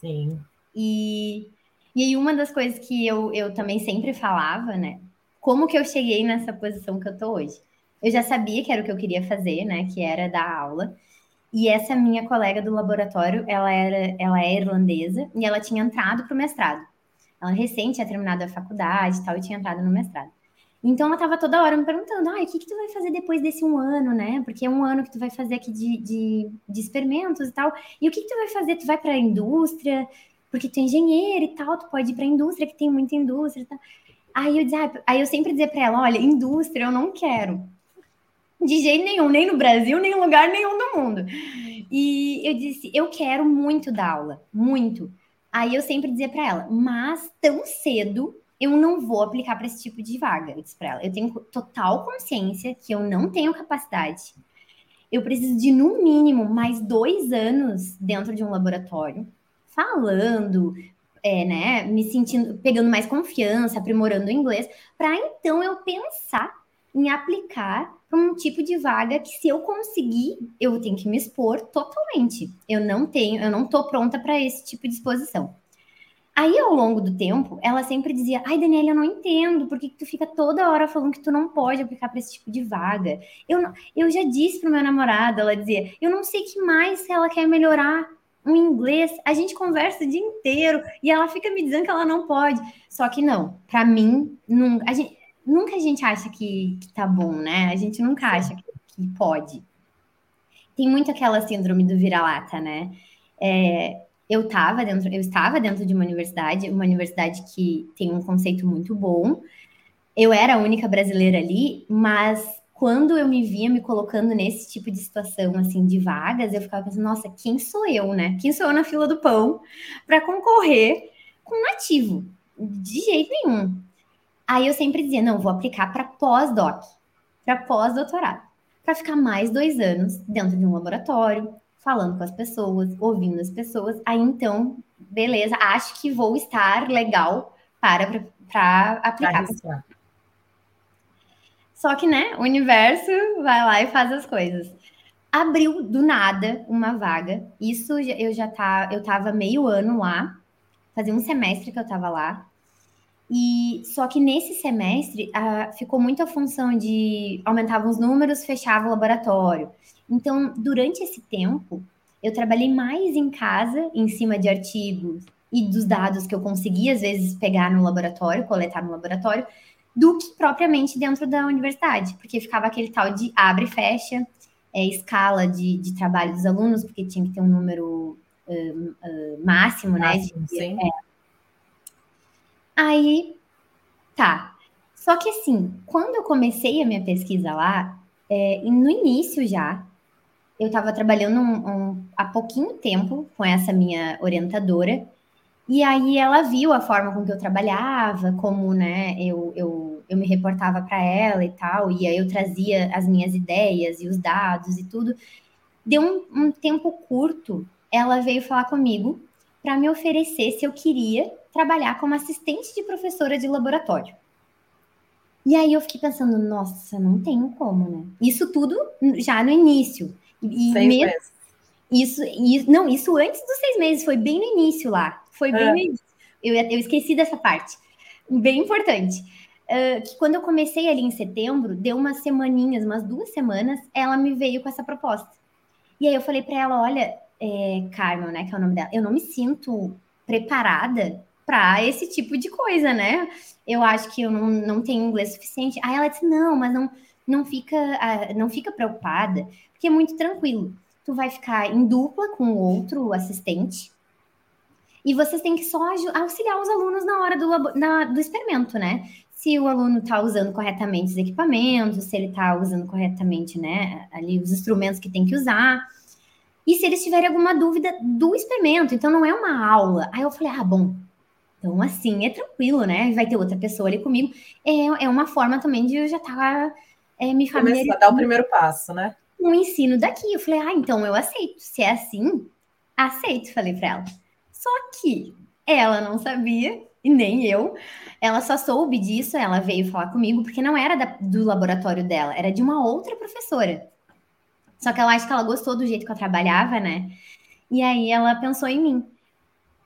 Sim. E, e aí, uma das coisas que eu, eu também sempre falava, né? Como que eu cheguei nessa posição que eu tô hoje? Eu já sabia que era o que eu queria fazer, né? Que era dar aula. E essa minha colega do laboratório, ela era, ela é irlandesa e ela tinha entrado para o mestrado. Ela recente tinha terminado a faculdade e tal e tinha entrado no mestrado. Então ela estava toda hora me perguntando, ah, o que, que tu vai fazer depois desse um ano, né? Porque é um ano que tu vai fazer aqui de, de, de experimentos e tal. E o que, que tu vai fazer? Tu vai para a indústria? Porque tu é engenheiro e tal, tu pode ir para a indústria, que tem muita indústria e tal. Aí eu, dizia, aí eu sempre dizia para ela, olha, indústria eu não quero. De jeito nenhum, nem no Brasil, nem em lugar nenhum do mundo. E eu disse, eu quero muito dar aula, muito. Aí eu sempre dizia para ela, mas tão cedo eu não vou aplicar para esse tipo de vaga. Eu disse para ela, eu tenho total consciência que eu não tenho capacidade. Eu preciso de, no mínimo, mais dois anos dentro de um laboratório, falando, é, né, me sentindo, pegando mais confiança, aprimorando o inglês, para então eu pensar em aplicar para um tipo de vaga que se eu conseguir, eu tenho que me expor totalmente. Eu não tenho, eu não estou pronta para esse tipo de exposição. Aí, ao longo do tempo, ela sempre dizia: Ai, Daniela, eu não entendo, por que, tu fica toda hora falando que tu não pode aplicar para esse tipo de vaga? Eu, não, eu já disse pro meu namorado, ela dizia: Eu não sei que mais ela quer melhorar o inglês, a gente conversa o dia inteiro e ela fica me dizendo que ela não pode. Só que não, para mim, nunca a, gente, nunca a gente acha que, que tá bom, né? A gente nunca acha que, que pode. Tem muito aquela síndrome do vira-lata, né? É, eu estava dentro, eu estava dentro de uma universidade, uma universidade que tem um conceito muito bom. Eu era a única brasileira ali, mas quando eu me via me colocando nesse tipo de situação, assim, de vagas, eu ficava pensando, nossa, quem sou eu, né? Quem sou eu na fila do pão para concorrer com um nativo? De jeito nenhum. Aí eu sempre dizia, não, vou aplicar para pós-doc, para pós-doutorado, para ficar mais dois anos dentro de um laboratório, falando com as pessoas, ouvindo as pessoas, aí então beleza, acho que vou estar legal para, para aplicar. Pra Só que, né, o universo vai lá e faz as coisas. Abriu do nada uma vaga. Isso eu já tá, eu tava meio ano lá, fazia um semestre que eu tava lá. E só que nesse semestre ficou muito a função de aumentava os números, fechava o laboratório. Então, durante esse tempo, eu trabalhei mais em casa, em cima de artigos e dos dados que eu conseguia, às vezes, pegar no laboratório, coletar no laboratório, do que propriamente dentro da universidade, porque ficava aquele tal de abre e fecha, é, escala de, de trabalho dos alunos, porque tinha que ter um número uh, uh, máximo, né? De, sim. É. Aí, tá. Só que assim, quando eu comecei a minha pesquisa lá, é, no início já, eu estava trabalhando um, um, há pouquinho tempo com essa minha orientadora, e aí ela viu a forma com que eu trabalhava, como né, eu, eu, eu me reportava para ela e tal, e aí eu trazia as minhas ideias e os dados e tudo. Deu um, um tempo curto, ela veio falar comigo para me oferecer se eu queria trabalhar como assistente de professora de laboratório. E aí eu fiquei pensando, nossa, não tem como, né? Isso tudo já no início. E seis mesmo, meses. Isso, isso, não, isso antes dos seis meses, foi bem no início lá. Foi bem é. no início. Eu, eu esqueci dessa parte. Bem importante. Uh, que quando eu comecei ali em setembro, deu umas semaninhas, umas duas semanas, ela me veio com essa proposta. E aí eu falei para ela, olha, é, Carmen, né, que é o nome dela, eu não me sinto preparada para esse tipo de coisa, né? Eu acho que eu não, não tenho inglês suficiente. Aí ela disse, não, mas não, não fica, não fica preocupada, porque é muito tranquilo. Tu vai ficar em dupla com outro assistente e vocês têm que só auxiliar os alunos na hora do, na, do experimento, né? Se o aluno está usando corretamente os equipamentos, se ele está usando corretamente, né, ali os instrumentos que tem que usar. E se eles tiverem alguma dúvida do experimento, então não é uma aula. Aí eu falei, ah, bom, então assim é tranquilo, né? Vai ter outra pessoa ali comigo. É, é uma forma também de eu já estar tá, é, me familiarizando. Começar a dar o primeiro passo, né? um ensino daqui. Eu falei, ah, então eu aceito. Se é assim, aceito, falei para ela. Só que ela não sabia, e nem eu. Ela só soube disso, ela veio falar comigo, porque não era da, do laboratório dela, era de uma outra professora. Só que ela acha que ela gostou do jeito que eu trabalhava, né? E aí ela pensou em mim.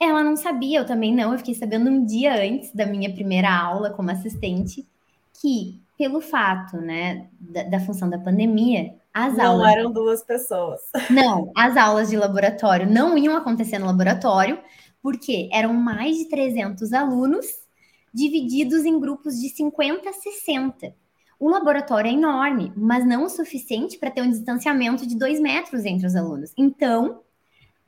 Ela não sabia, eu também não. Eu fiquei sabendo um dia antes da minha primeira aula como assistente que, pelo fato, né, da, da função da pandemia, as não aulas... eram duas pessoas. Não, as aulas de laboratório não iam acontecer no laboratório, porque eram mais de 300 alunos divididos em grupos de 50 a 60. O laboratório é enorme, mas não o suficiente para ter um distanciamento de dois metros entre os alunos. Então,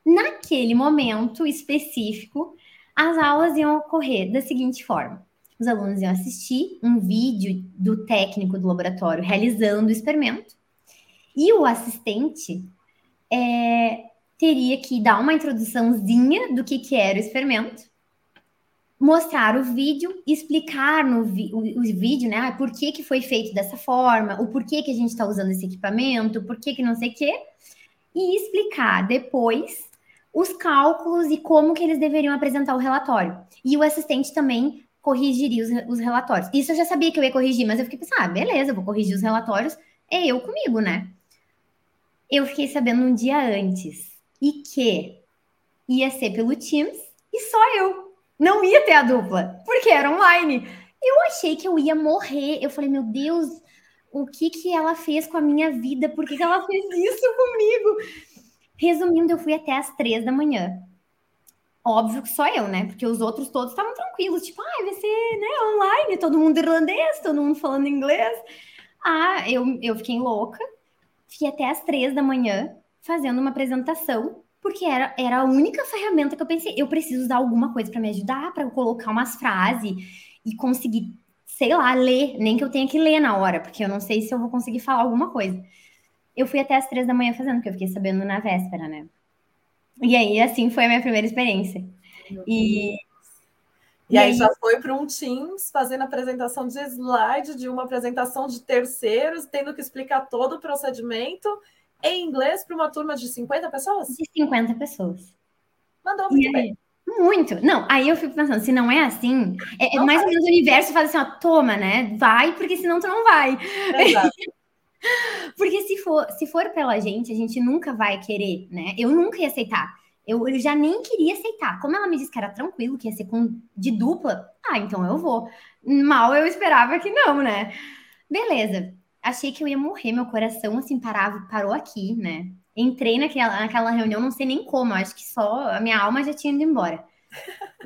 naquele momento específico, as aulas iam ocorrer da seguinte forma: os alunos iam assistir um vídeo do técnico do laboratório realizando o experimento e o assistente é, teria que dar uma introduçãozinha do que, que era o experimento, mostrar o vídeo, explicar no vi o, o, vídeo, né? Por que, que foi feito dessa forma, o porquê que a gente está usando esse equipamento, por que, que não sei o quê, e explicar depois os cálculos e como que eles deveriam apresentar o relatório. E o assistente também corrigiria os, os relatórios. Isso eu já sabia que eu ia corrigir, mas eu fiquei pensando, ah, beleza, vou corrigir os relatórios, é eu comigo, né? eu fiquei sabendo um dia antes e que ia ser pelo Teams e só eu. Não ia ter a dupla, porque era online. Eu achei que eu ia morrer. Eu falei, meu Deus, o que que ela fez com a minha vida? Por que, que ela fez isso comigo? Resumindo, eu fui até as três da manhã. Óbvio que só eu, né? Porque os outros todos estavam tranquilos, tipo, ah, vai ser né, online, todo mundo irlandês, todo mundo falando inglês. Ah, eu, eu fiquei louca Fiquei até as três da manhã fazendo uma apresentação, porque era, era a única ferramenta que eu pensei. Eu preciso usar alguma coisa para me ajudar, para colocar umas frases e conseguir, sei lá, ler. Nem que eu tenha que ler na hora, porque eu não sei se eu vou conseguir falar alguma coisa. Eu fui até as três da manhã fazendo, porque eu fiquei sabendo na véspera, né? E aí, assim, foi a minha primeira experiência. E e, e aí, aí, já foi para um Teams fazendo apresentação de slide, de uma apresentação de terceiros, tendo que explicar todo o procedimento em inglês para uma turma de 50 pessoas? De 50 pessoas. Mandou muito bem. Muito. Não, aí eu fico pensando, se não é assim, é, é mais ou menos o universo fala assim, ó, toma, né? Vai, porque senão tu não vai. Exato. porque se for, se for pela gente, a gente nunca vai querer, né? Eu nunca ia aceitar. Eu, eu já nem queria aceitar. Como ela me disse que era tranquilo, que ia ser com, de dupla, ah, então eu vou. Mal eu esperava que não, né? Beleza. Achei que eu ia morrer, meu coração assim parava, parou aqui, né? Entrei naquela, naquela reunião, não sei nem como, acho que só a minha alma já tinha ido embora.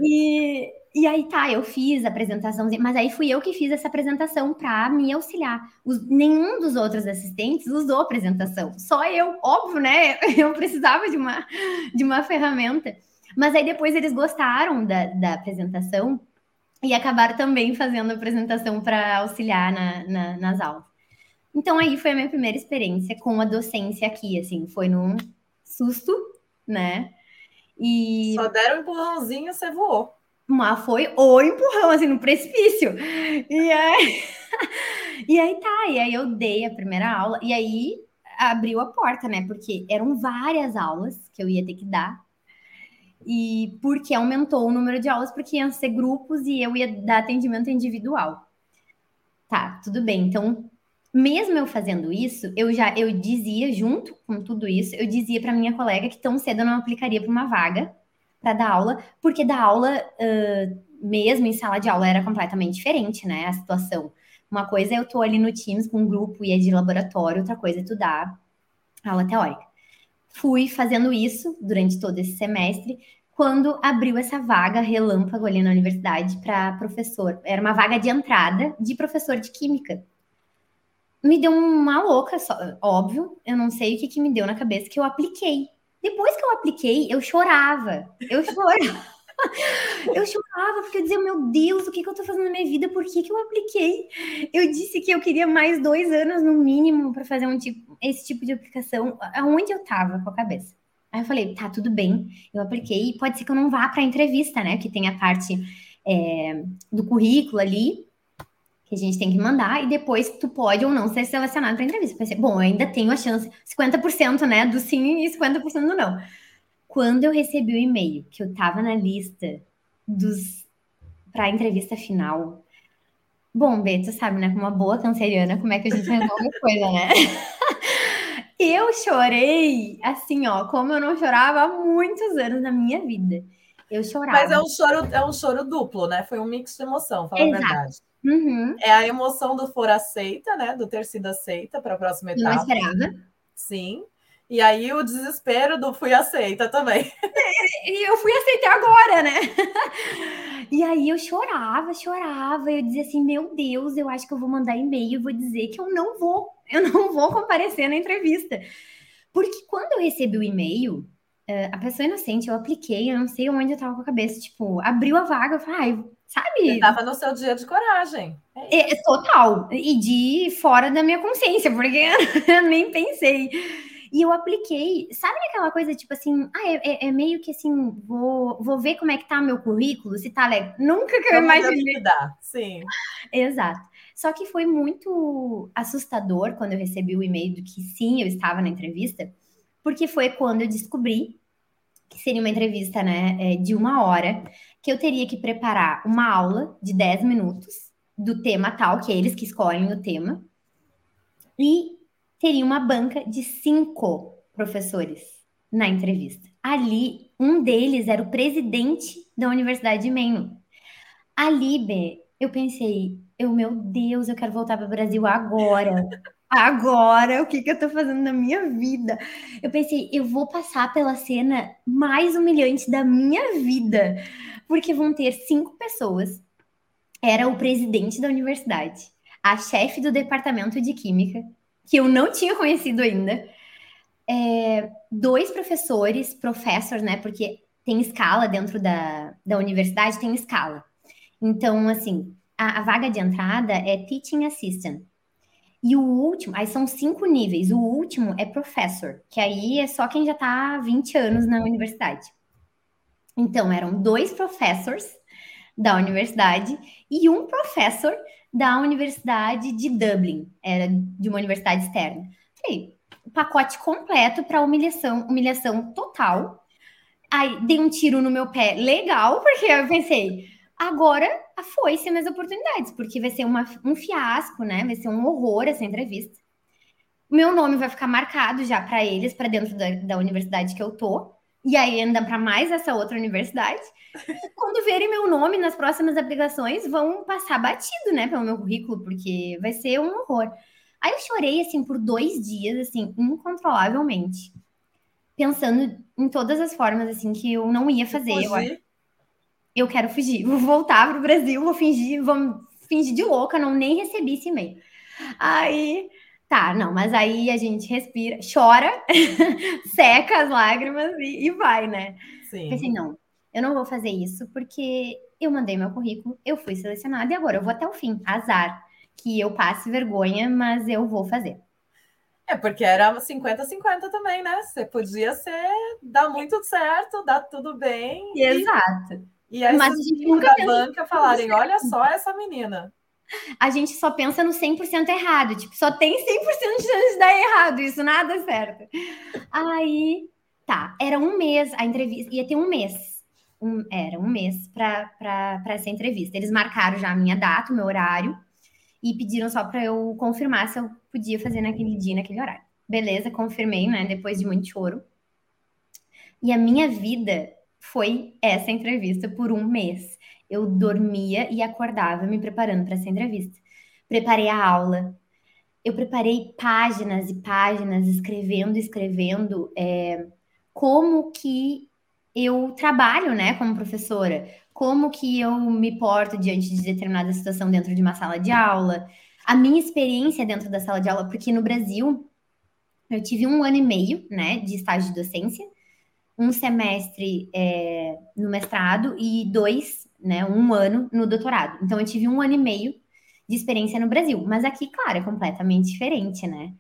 E, e aí tá, eu fiz a apresentação, mas aí fui eu que fiz essa apresentação para me auxiliar. Os, nenhum dos outros assistentes usou a apresentação, só eu, óbvio, né? Eu precisava de uma, de uma ferramenta. Mas aí depois eles gostaram da, da apresentação e acabaram também fazendo a apresentação para auxiliar na, na, nas aulas. Então aí foi a minha primeira experiência com a docência aqui, assim, foi num susto, né? E só deram um empurrãozinho, você voou. Mas foi o empurrão, assim, no precipício. E aí, e aí tá, e aí eu dei a primeira aula, e aí abriu a porta, né? Porque eram várias aulas que eu ia ter que dar. E porque aumentou o número de aulas, porque iam ser grupos e eu ia dar atendimento individual. Tá, tudo bem. Então, mesmo eu fazendo isso, eu já eu dizia junto com tudo isso, eu dizia para minha colega que tão cedo eu não aplicaria para uma vaga para dar aula, porque dar aula uh, mesmo em sala de aula era completamente diferente, né? A situação. Uma coisa é eu tô ali no Teams com um grupo e é de laboratório, outra coisa é tu dar aula teórica. Fui fazendo isso durante todo esse semestre, quando abriu essa vaga relâmpago ali na universidade para professor. Era uma vaga de entrada de professor de química me deu uma louca, só, óbvio. Eu não sei o que, que me deu na cabeça que eu apliquei. Depois que eu apliquei, eu chorava. Eu chorava. eu chorava porque eu dizia, meu Deus, o que, que eu tô fazendo na minha vida? Por que, que eu apliquei? Eu disse que eu queria mais dois anos no mínimo para fazer um tipo, esse tipo de aplicação. Aonde eu tava com a cabeça? Aí eu falei, tá, tudo bem, eu apliquei, pode ser que eu não vá para a entrevista, né? Que tem a parte é, do currículo ali, que a gente tem que mandar, e depois tu pode ou não ser selecionado para entrevista. Pensei, bom, eu ainda tenho a chance, 50% né, do sim e 50% do não. Quando eu recebi o e-mail que eu estava na lista dos para a entrevista final, bom, Beto, sabe, né, como uma boa canceriana, como é que a gente resolve coisa, né? eu chorei, assim, ó, como eu não chorava há muitos anos na minha vida. Eu chorava. Mas é um choro, é um choro duplo, né? Foi um mix de emoção, fala Exato. a verdade. Uhum. É a emoção do for aceita, né? Do ter sido aceita para a próxima etapa. Não esperava. Sim. E aí o desespero do fui aceita também. E eu fui aceitar agora, né? E aí eu chorava, chorava. Eu dizia assim: Meu Deus, eu acho que eu vou mandar e-mail e vou dizer que eu não vou, eu não vou comparecer na entrevista. Porque quando eu recebi o e-mail, a pessoa inocente, eu apliquei, eu não sei onde eu tava com a cabeça, tipo, abriu a vaga, eu falei, ah, sabe? Você tava no seu dia de coragem. É, é, total. E de fora da minha consciência, porque eu nem pensei. E eu apliquei, sabe aquela coisa tipo assim, ah, é, é, é, meio que assim, vou, vou ver como é que tá meu currículo, se tá legal. Nunca que eu imaginei. Sim. Exato. Só que foi muito assustador quando eu recebi o e-mail do que sim, eu estava na entrevista, porque foi quando eu descobri que seria uma entrevista, né, é, de uma hora, que eu teria que preparar uma aula de 10 minutos do tema tal, que é eles que escolhem o tema, e teria uma banca de cinco professores na entrevista. Ali, um deles era o presidente da Universidade de Maine. Ali, B, eu pensei, eu, meu Deus, eu quero voltar para o Brasil agora. Agora, o que, que eu tô fazendo na minha vida? Eu pensei, eu vou passar pela cena mais humilhante da minha vida porque vão ter cinco pessoas. Era o presidente da universidade, a chefe do departamento de química, que eu não tinha conhecido ainda, é, dois professores, professors, né? Porque tem escala dentro da, da universidade, tem escala. Então, assim, a, a vaga de entrada é teaching assistant. E o último, aí são cinco níveis. O último é professor, que aí é só quem já está há 20 anos na universidade. Então, eram dois professors da universidade e um professor da Universidade de Dublin, era de uma universidade externa. Falei, pacote completo para humilhação, humilhação total. Aí dei um tiro no meu pé legal, porque eu pensei, agora foi-se minhas oportunidades, porque vai ser uma, um fiasco, né? Vai ser um horror essa entrevista. Meu nome vai ficar marcado já para eles, para dentro da, da universidade que eu tô. E aí ainda para mais essa outra universidade. Quando verem meu nome nas próximas aplicações, vão passar batido, né, pelo meu currículo, porque vai ser um horror. Aí eu chorei, assim, por dois dias, assim, incontrolavelmente. Pensando em todas as formas, assim, que eu não ia fazer. Eu, eu quero fugir. Vou voltar pro Brasil, vou fingir, vou fingir de louca, não nem recebi esse e-mail. Aí Tá, não, mas aí a gente respira, chora, seca as lágrimas e, e vai, né? Sim. Pensei, não, eu não vou fazer isso porque eu mandei meu currículo, eu fui selecionada e agora eu vou até o fim. Azar. Que eu passe vergonha, mas eu vou fazer. É, porque era 50-50 também, né? Você podia ser, dar muito certo, dar tudo bem. Exato. E, e aí, mas a gente nunca da banca falarem: olha só essa menina a gente só pensa no 100% errado. Tipo, só tem 100% de chance de dar errado. Isso nada certo. Aí, tá. Era um mês a entrevista. Ia ter um mês. Um, era um mês para essa entrevista. Eles marcaram já a minha data, o meu horário. E pediram só para eu confirmar se eu podia fazer naquele dia, naquele horário. Beleza, confirmei, né? Depois de muito choro. E a minha vida foi essa entrevista por um mês. Eu dormia e acordava me preparando para essa entrevista. Preparei a aula, eu preparei páginas e páginas, escrevendo, escrevendo é, como que eu trabalho, né, como professora, como que eu me porto diante de determinada situação dentro de uma sala de aula, a minha experiência dentro da sala de aula, porque no Brasil eu tive um ano e meio, né, de estágio de docência, um semestre é, no mestrado e dois né, um ano no doutorado. Então eu tive um ano e meio de experiência no Brasil, mas aqui, claro, é completamente diferente, né?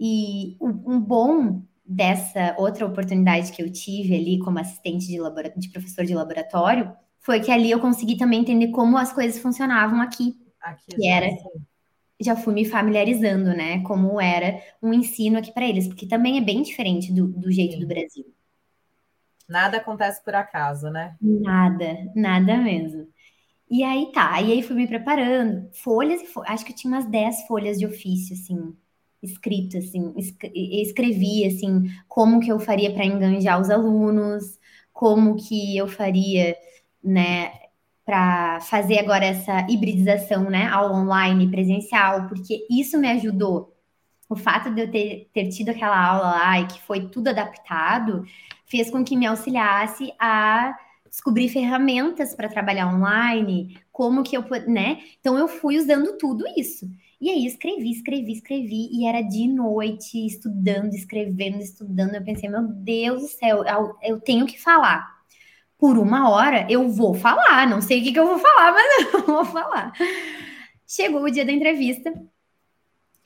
E um bom dessa outra oportunidade que eu tive ali como assistente de, de professor de laboratório foi que ali eu consegui também entender como as coisas funcionavam aqui. Aqui que era já fui me familiarizando, né? Como era um ensino aqui para eles, porque também é bem diferente do, do jeito Sim. do Brasil. Nada acontece por acaso, né? Nada, nada mesmo. E aí tá, e aí fui me preparando, folhas acho que eu tinha umas 10 folhas de ofício, assim, escritas, assim, escrevi, assim, como que eu faria para enganjar os alunos, como que eu faria, né, para fazer agora essa hibridização, né, aula online e presencial, porque isso me ajudou. O fato de eu ter, ter tido aquela aula lá e que foi tudo adaptado, fez com que me auxiliasse a descobrir ferramentas para trabalhar online, como que eu, né? Então eu fui usando tudo isso. E aí escrevi, escrevi, escrevi e era de noite estudando, escrevendo, estudando. Eu pensei, meu Deus do céu, eu tenho que falar. Por uma hora eu vou falar, não sei o que, que eu vou falar, mas eu vou falar. Chegou o dia da entrevista.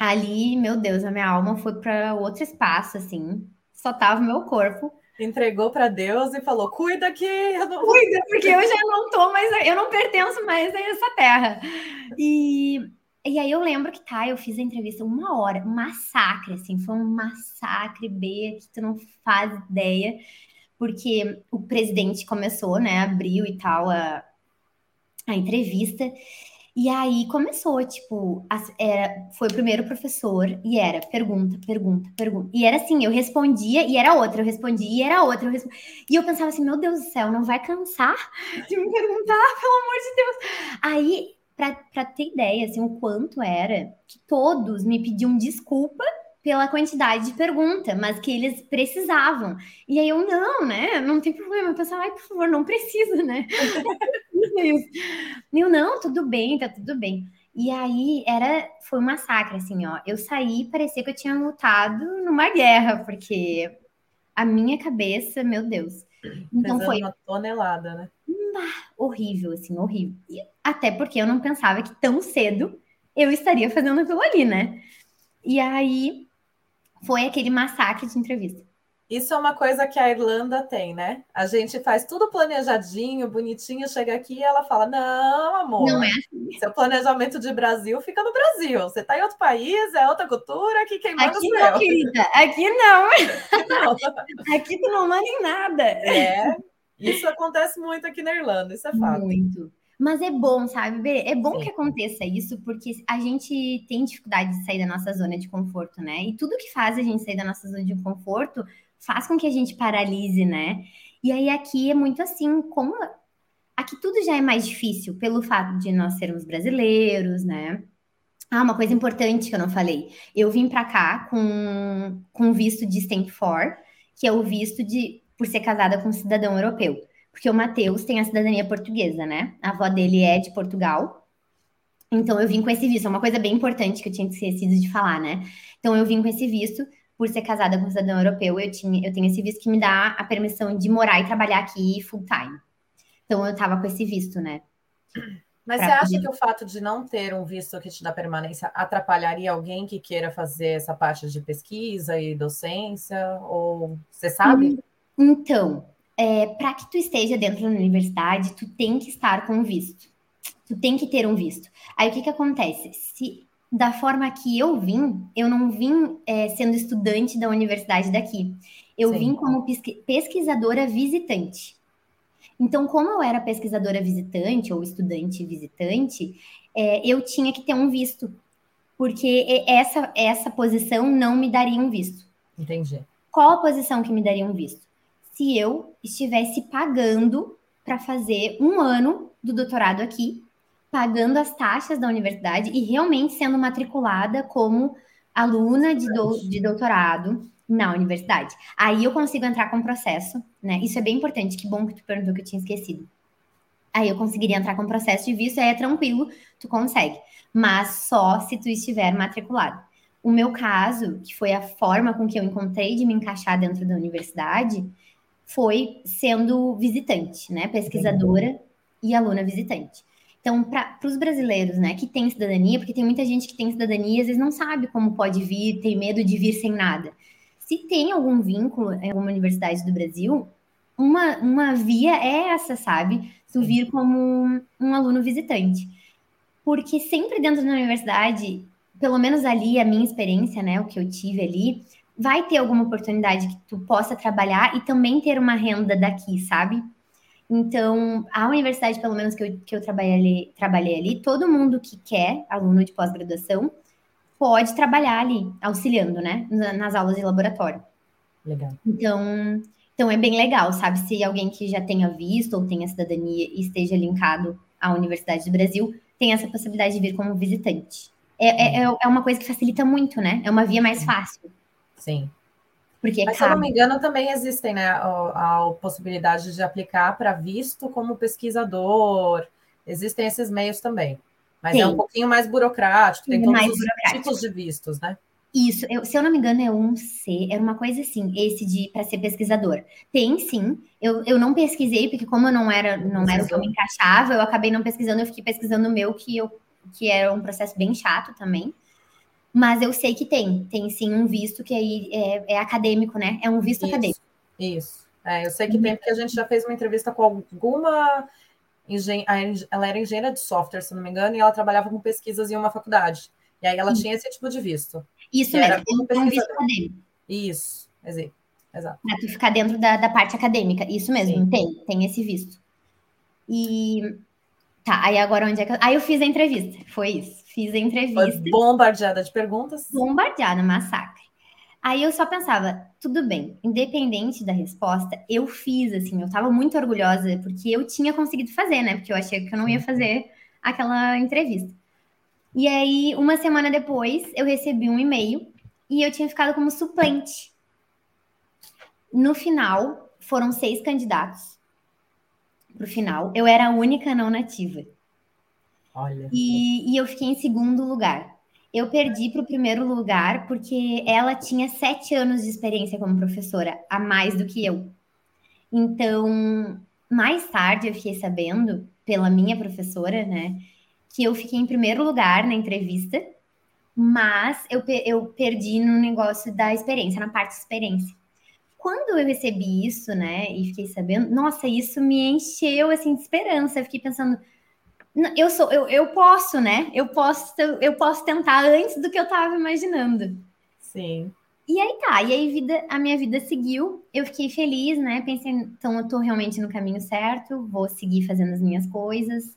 Ali, meu Deus, a minha alma foi para outro espaço, assim. Só tava o meu corpo entregou para Deus e falou: cuida que eu não... cuida, porque eu já não tô mais, eu não pertenço mais a essa terra. E, e aí eu lembro que tá, eu fiz a entrevista uma hora, um massacre, assim, foi um massacre, B, que tu não faz ideia, porque o presidente começou, né, abriu e tal a, a entrevista. E aí começou, tipo, era, foi o primeiro professor e era pergunta, pergunta, pergunta. E era assim, eu respondia e era outra, eu respondia e era outra. Eu e eu pensava assim, meu Deus do céu, não vai cansar de me perguntar, pelo amor de Deus. Aí, para ter ideia, assim, o quanto era que todos me pediam desculpa pela quantidade de pergunta, mas que eles precisavam. E aí eu, não, né? Não tem problema. Eu pensava, ai, por favor, não precisa, né? eu, não, tudo bem, tá tudo bem. E aí era, foi um massacre, assim, ó. Eu saí, parecia que eu tinha lutado numa guerra, porque a minha cabeça, meu Deus. Então Pesando foi uma tonelada, né? horrível, assim, horrível. E até porque eu não pensava que tão cedo eu estaria fazendo aquilo ali, né? E aí foi aquele massacre de entrevista. Isso é uma coisa que a Irlanda tem, né? A gente faz tudo planejadinho, bonitinho, chega aqui e ela fala: Não, amor, não é assim. seu planejamento de Brasil fica no Brasil. Você está em outro país, é outra cultura, aqui quem manda aqui não, querida, aqui não. não. aqui tu não manda em nada. É, isso acontece muito aqui na Irlanda, isso é fato. Muito. Mas é bom, sabe, É bom Sim. que aconteça isso, porque a gente tem dificuldade de sair da nossa zona de conforto, né? E tudo que faz a gente sair da nossa zona de conforto faz com que a gente paralise, né? E aí aqui é muito assim, como aqui tudo já é mais difícil pelo fato de nós sermos brasileiros, né? Ah, uma coisa importante que eu não falei. Eu vim para cá com com visto de Stamp for, que é o visto de por ser casada com um cidadão europeu. Porque o Matheus tem a cidadania portuguesa, né? A avó dele é de Portugal. Então eu vim com esse visto, é uma coisa bem importante que eu tinha esquecido de falar, né? Então eu vim com esse visto por ser casada com um cidadão europeu, eu, tinha, eu tenho esse visto que me dá a permissão de morar e trabalhar aqui full time. Então eu tava com esse visto, né? Mas você acha que o fato de não ter um visto que te dá permanência atrapalharia alguém que queira fazer essa parte de pesquisa e docência? Ou você sabe? Então, é, para que tu esteja dentro da universidade, tu tem que estar com visto. Tu tem que ter um visto. Aí o que que acontece? Se da forma que eu vim, eu não vim é, sendo estudante da universidade daqui. Eu Sim. vim como pesquisadora visitante. Então, como eu era pesquisadora visitante ou estudante visitante, é, eu tinha que ter um visto, porque essa, essa posição não me daria um visto. Entendi. Qual a posição que me daria um visto? Se eu estivesse pagando para fazer um ano do doutorado aqui pagando as taxas da universidade e realmente sendo matriculada como aluna de, do, de doutorado na universidade. Aí eu consigo entrar com processo, né? Isso é bem importante, que bom que tu perguntou que eu tinha esquecido. Aí eu conseguiria entrar com processo de visto, aí é tranquilo, tu consegue. Mas só se tu estiver matriculado. O meu caso, que foi a forma com que eu encontrei de me encaixar dentro da universidade, foi sendo visitante, né? Pesquisadora e aluna visitante. Então, para os brasileiros, né, que têm cidadania, porque tem muita gente que tem cidadania e às vezes não sabe como pode vir, tem medo de vir sem nada. Se tem algum vínculo em alguma universidade do Brasil, uma, uma via é essa, sabe? Tu vir como um, um aluno visitante. Porque sempre dentro da universidade, pelo menos ali, a minha experiência, né, o que eu tive ali, vai ter alguma oportunidade que tu possa trabalhar e também ter uma renda daqui, sabe? Então, a universidade, pelo menos que eu, que eu trabalhei, ali, trabalhei ali, todo mundo que quer, aluno de pós-graduação, pode trabalhar ali, auxiliando, né, nas aulas de laboratório. Legal. Então, então é bem legal, sabe? Se alguém que já tenha visto ou tenha cidadania e esteja linkado à Universidade do Brasil, tem essa possibilidade de vir como visitante. É, é, é uma coisa que facilita muito, né? É uma via mais fácil. Sim. Porque Mas, cabe. se eu não me engano, também existem né, a, a possibilidade de aplicar para visto como pesquisador. Existem esses meios também. Mas Sim. é um pouquinho mais burocrático, tem todos os tipos de vistos, né? Isso, eu, se eu não me engano, é um C, era uma coisa assim, esse de para ser pesquisador. Tem sim, eu, eu não pesquisei, porque como eu não era, não era o que eu me encaixava, eu acabei não pesquisando, eu fiquei pesquisando o meu, que, eu, que era um processo bem chato também. Mas eu sei que tem, tem sim um visto que aí é, é acadêmico, né? É um visto isso, acadêmico. Isso. É, eu sei que tem, porque a gente já fez uma entrevista com alguma engen... ela era engenheira de software, se não me engano, e ela trabalhava com pesquisas em uma faculdade. E aí ela tinha esse tipo de visto. Isso mesmo, é um visto acadêmico. Isso, exato. Pra tu ficar dentro da, da parte acadêmica. Isso mesmo, Sim. tem, tem esse visto. E tá, aí agora onde é que eu... Aí eu fiz a entrevista, foi isso. Fiz a entrevista. Foi bombardeada de perguntas? Bombardeada, massacre. Aí eu só pensava, tudo bem, independente da resposta, eu fiz, assim, eu tava muito orgulhosa, porque eu tinha conseguido fazer, né? Porque eu achei que eu não ia fazer aquela entrevista. E aí, uma semana depois, eu recebi um e-mail e eu tinha ficado como suplente. No final, foram seis candidatos pro final. Eu era a única não nativa. Olha. E, e eu fiquei em segundo lugar. Eu perdi para o primeiro lugar porque ela tinha sete anos de experiência como professora, a mais do que eu. Então, mais tarde eu fiquei sabendo, pela minha professora, né, que eu fiquei em primeiro lugar na entrevista, mas eu, eu perdi no negócio da experiência, na parte de experiência. Quando eu recebi isso, né, e fiquei sabendo, nossa, isso me encheu assim de esperança. Eu fiquei pensando, eu sou, eu, eu posso, né? Eu posso, eu posso tentar antes do que eu estava imaginando. Sim. E aí tá, e aí vida, a minha vida seguiu, eu fiquei feliz, né? Pensei, então eu tô realmente no caminho certo, vou seguir fazendo as minhas coisas.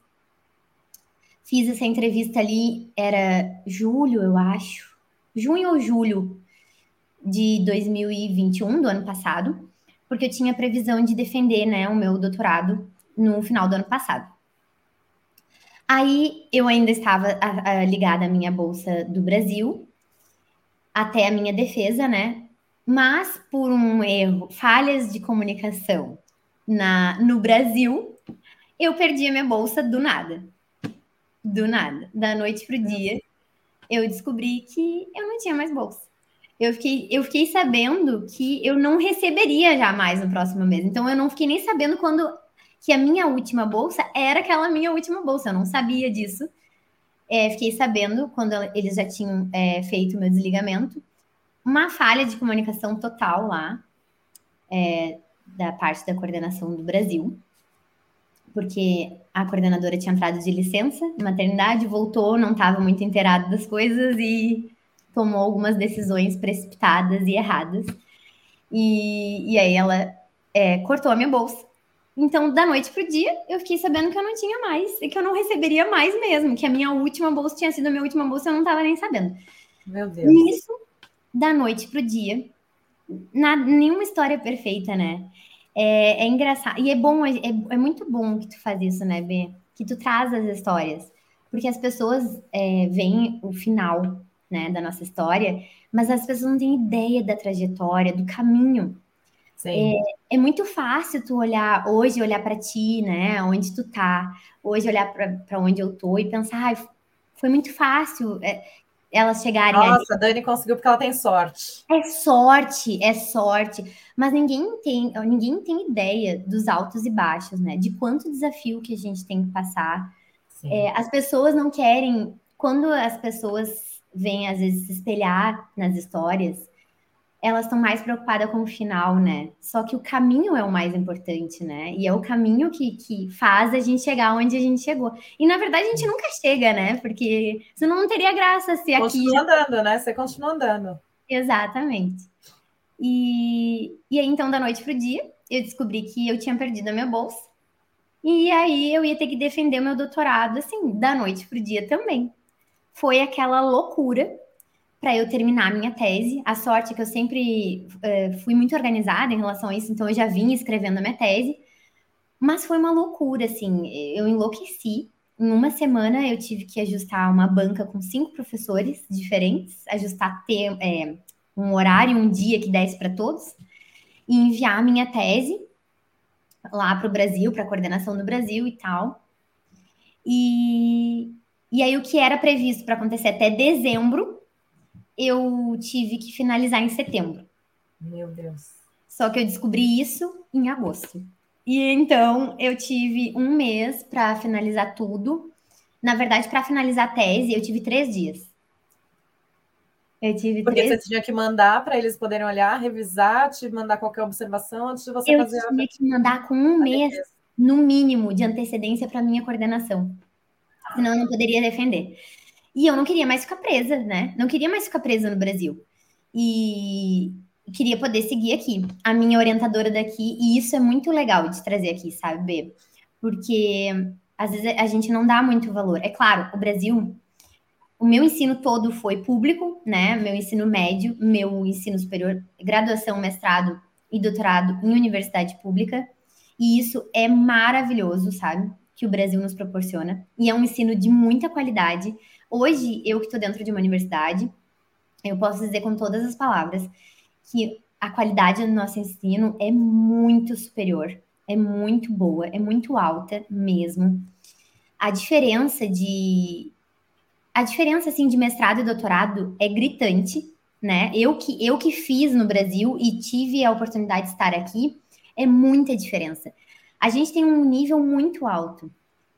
Fiz essa entrevista ali, era julho, eu acho. Junho ou julho de 2021, do ano passado, porque eu tinha previsão de defender, né, o meu doutorado no final do ano passado. Aí eu ainda estava a, a, ligada à minha bolsa do Brasil, até a minha defesa, né? Mas por um erro, falhas de comunicação na, no Brasil, eu perdi a minha bolsa do nada. Do nada. Da noite para o dia, eu descobri que eu não tinha mais bolsa. Eu fiquei, eu fiquei sabendo que eu não receberia jamais no próximo mês. Então, eu não fiquei nem sabendo quando que a minha última bolsa era aquela minha última bolsa. Eu não sabia disso. É, fiquei sabendo quando eles já tinham é, feito o meu desligamento. Uma falha de comunicação total lá, é, da parte da coordenação do Brasil, porque a coordenadora tinha entrado de licença, maternidade, voltou, não estava muito inteirada das coisas e tomou algumas decisões precipitadas e erradas. E, e aí ela é, cortou a minha bolsa então, da noite pro dia, eu fiquei sabendo que eu não tinha mais e que eu não receberia mais mesmo, que a minha última bolsa tinha sido a minha última bolsa, eu não estava nem sabendo. Meu Deus. Isso, da noite pro dia, na, nenhuma história perfeita, né? É, é engraçado. E é bom, é, é, muito bom que tu faz isso, né, B? Que tu traz as histórias. Porque as pessoas é, veem o final né, da nossa história, mas as pessoas não têm ideia da trajetória, do caminho é, é, muito fácil tu olhar hoje, olhar para ti, né? Onde tu tá, hoje olhar para onde eu tô e pensar, ah, foi muito fácil é, elas chegarem. Nossa, a Dani conseguiu porque ela tem sorte. É sorte, é sorte. Mas ninguém tem, ninguém tem ideia dos altos e baixos, né? De quanto desafio que a gente tem que passar. É, as pessoas não querem, quando as pessoas vêm às vezes se espelhar nas histórias elas estão mais preocupadas com o final, né? Só que o caminho é o mais importante, né? E é o caminho que, que faz a gente chegar onde a gente chegou. E na verdade a gente nunca chega, né? Porque senão não teria graça se aqui. Continua andando, né? Você continua andando. Exatamente. E, e aí, então, da noite pro dia, eu descobri que eu tinha perdido a minha bolsa. E aí eu ia ter que defender o meu doutorado, assim, da noite pro dia também. Foi aquela loucura para eu terminar a minha tese. A sorte é que eu sempre uh, fui muito organizada em relação a isso, então eu já vinha escrevendo a minha tese. Mas foi uma loucura, assim, eu enlouqueci. Em uma semana eu tive que ajustar uma banca com cinco professores diferentes, ajustar ter, é, um horário, um dia que desse para todos, e enviar a minha tese lá para o Brasil, para a coordenação do Brasil e tal. E, e aí o que era previsto para acontecer até dezembro eu tive que finalizar em setembro. Meu Deus. Só que eu descobri isso em agosto. E então eu tive um mês para finalizar tudo. Na verdade, para finalizar a tese, eu tive três dias. Eu tive Porque três... você tinha que mandar para eles poderem olhar, revisar, te mandar qualquer observação antes de você eu fazer. Eu tinha a... que mandar com um mês, no mínimo, de antecedência para minha coordenação. Senão eu não poderia defender. E eu não queria mais ficar presa, né? Não queria mais ficar presa no Brasil. E queria poder seguir aqui. A minha orientadora daqui, e isso é muito legal de trazer aqui, sabe, B? Porque às vezes a gente não dá muito valor. É claro, o Brasil, o meu ensino todo foi público, né? Meu ensino médio, meu ensino superior, graduação, mestrado e doutorado em universidade pública. E isso é maravilhoso, sabe? Que o Brasil nos proporciona. E é um ensino de muita qualidade Hoje, eu que estou dentro de uma universidade, eu posso dizer com todas as palavras que a qualidade do nosso ensino é muito superior, é muito boa, é muito alta mesmo. A diferença de a diferença assim de mestrado e doutorado é gritante, né? Eu que eu que fiz no Brasil e tive a oportunidade de estar aqui, é muita diferença. A gente tem um nível muito alto.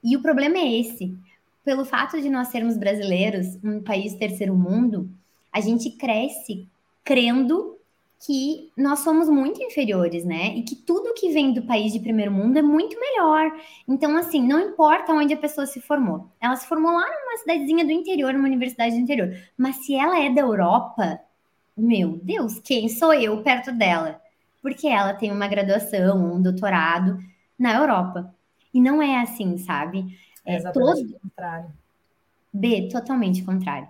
E o problema é esse pelo fato de nós sermos brasileiros, um país terceiro mundo, a gente cresce crendo que nós somos muito inferiores, né? E que tudo que vem do país de primeiro mundo é muito melhor. Então, assim, não importa onde a pessoa se formou. Ela se formou lá numa cidadezinha do interior, numa universidade do interior. Mas se ela é da Europa, meu Deus, quem sou eu perto dela? Porque ela tem uma graduação, um doutorado na Europa. E não é assim, sabe? É, é exatamente todo... o contrário. B, totalmente contrário.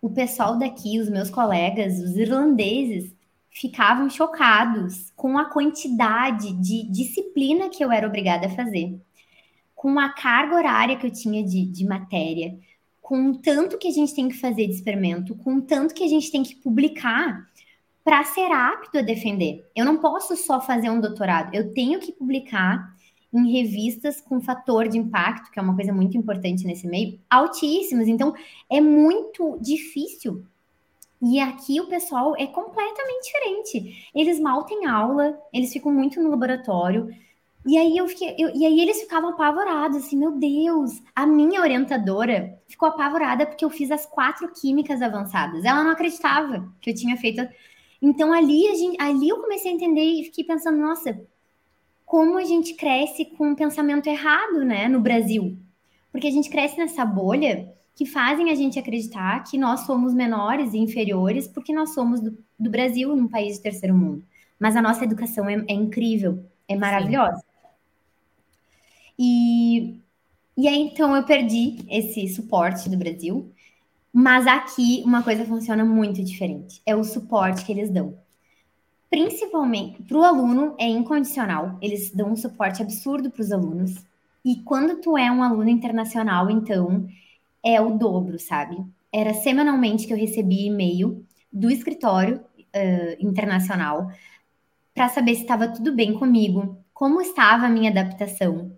O pessoal daqui, os meus colegas, os irlandeses, ficavam chocados com a quantidade de disciplina que eu era obrigada a fazer, com a carga horária que eu tinha de, de matéria, com tanto que a gente tem que fazer de experimento, com tanto que a gente tem que publicar para ser apto a defender. Eu não posso só fazer um doutorado, eu tenho que publicar em revistas com fator de impacto, que é uma coisa muito importante nesse meio, altíssimos. Então, é muito difícil e aqui o pessoal é completamente diferente. Eles mal têm aula, eles ficam muito no laboratório. E aí eu fiquei, eu, e aí eles ficavam apavorados, assim, meu Deus, a minha orientadora ficou apavorada porque eu fiz as quatro químicas avançadas. Ela não acreditava que eu tinha feito. Então ali a gente, ali eu comecei a entender e fiquei pensando, nossa, como a gente cresce com um pensamento errado, né, no Brasil. Porque a gente cresce nessa bolha que fazem a gente acreditar que nós somos menores e inferiores porque nós somos do, do Brasil, num país de terceiro mundo. Mas a nossa educação é, é incrível, é maravilhosa. E, e aí, então, eu perdi esse suporte do Brasil. Mas aqui, uma coisa funciona muito diferente. É o suporte que eles dão. Principalmente para o aluno, é incondicional. Eles dão um suporte absurdo para os alunos. E quando tu é um aluno internacional, então, é o dobro, sabe? Era semanalmente que eu recebia e-mail do escritório uh, internacional para saber se estava tudo bem comigo, como estava a minha adaptação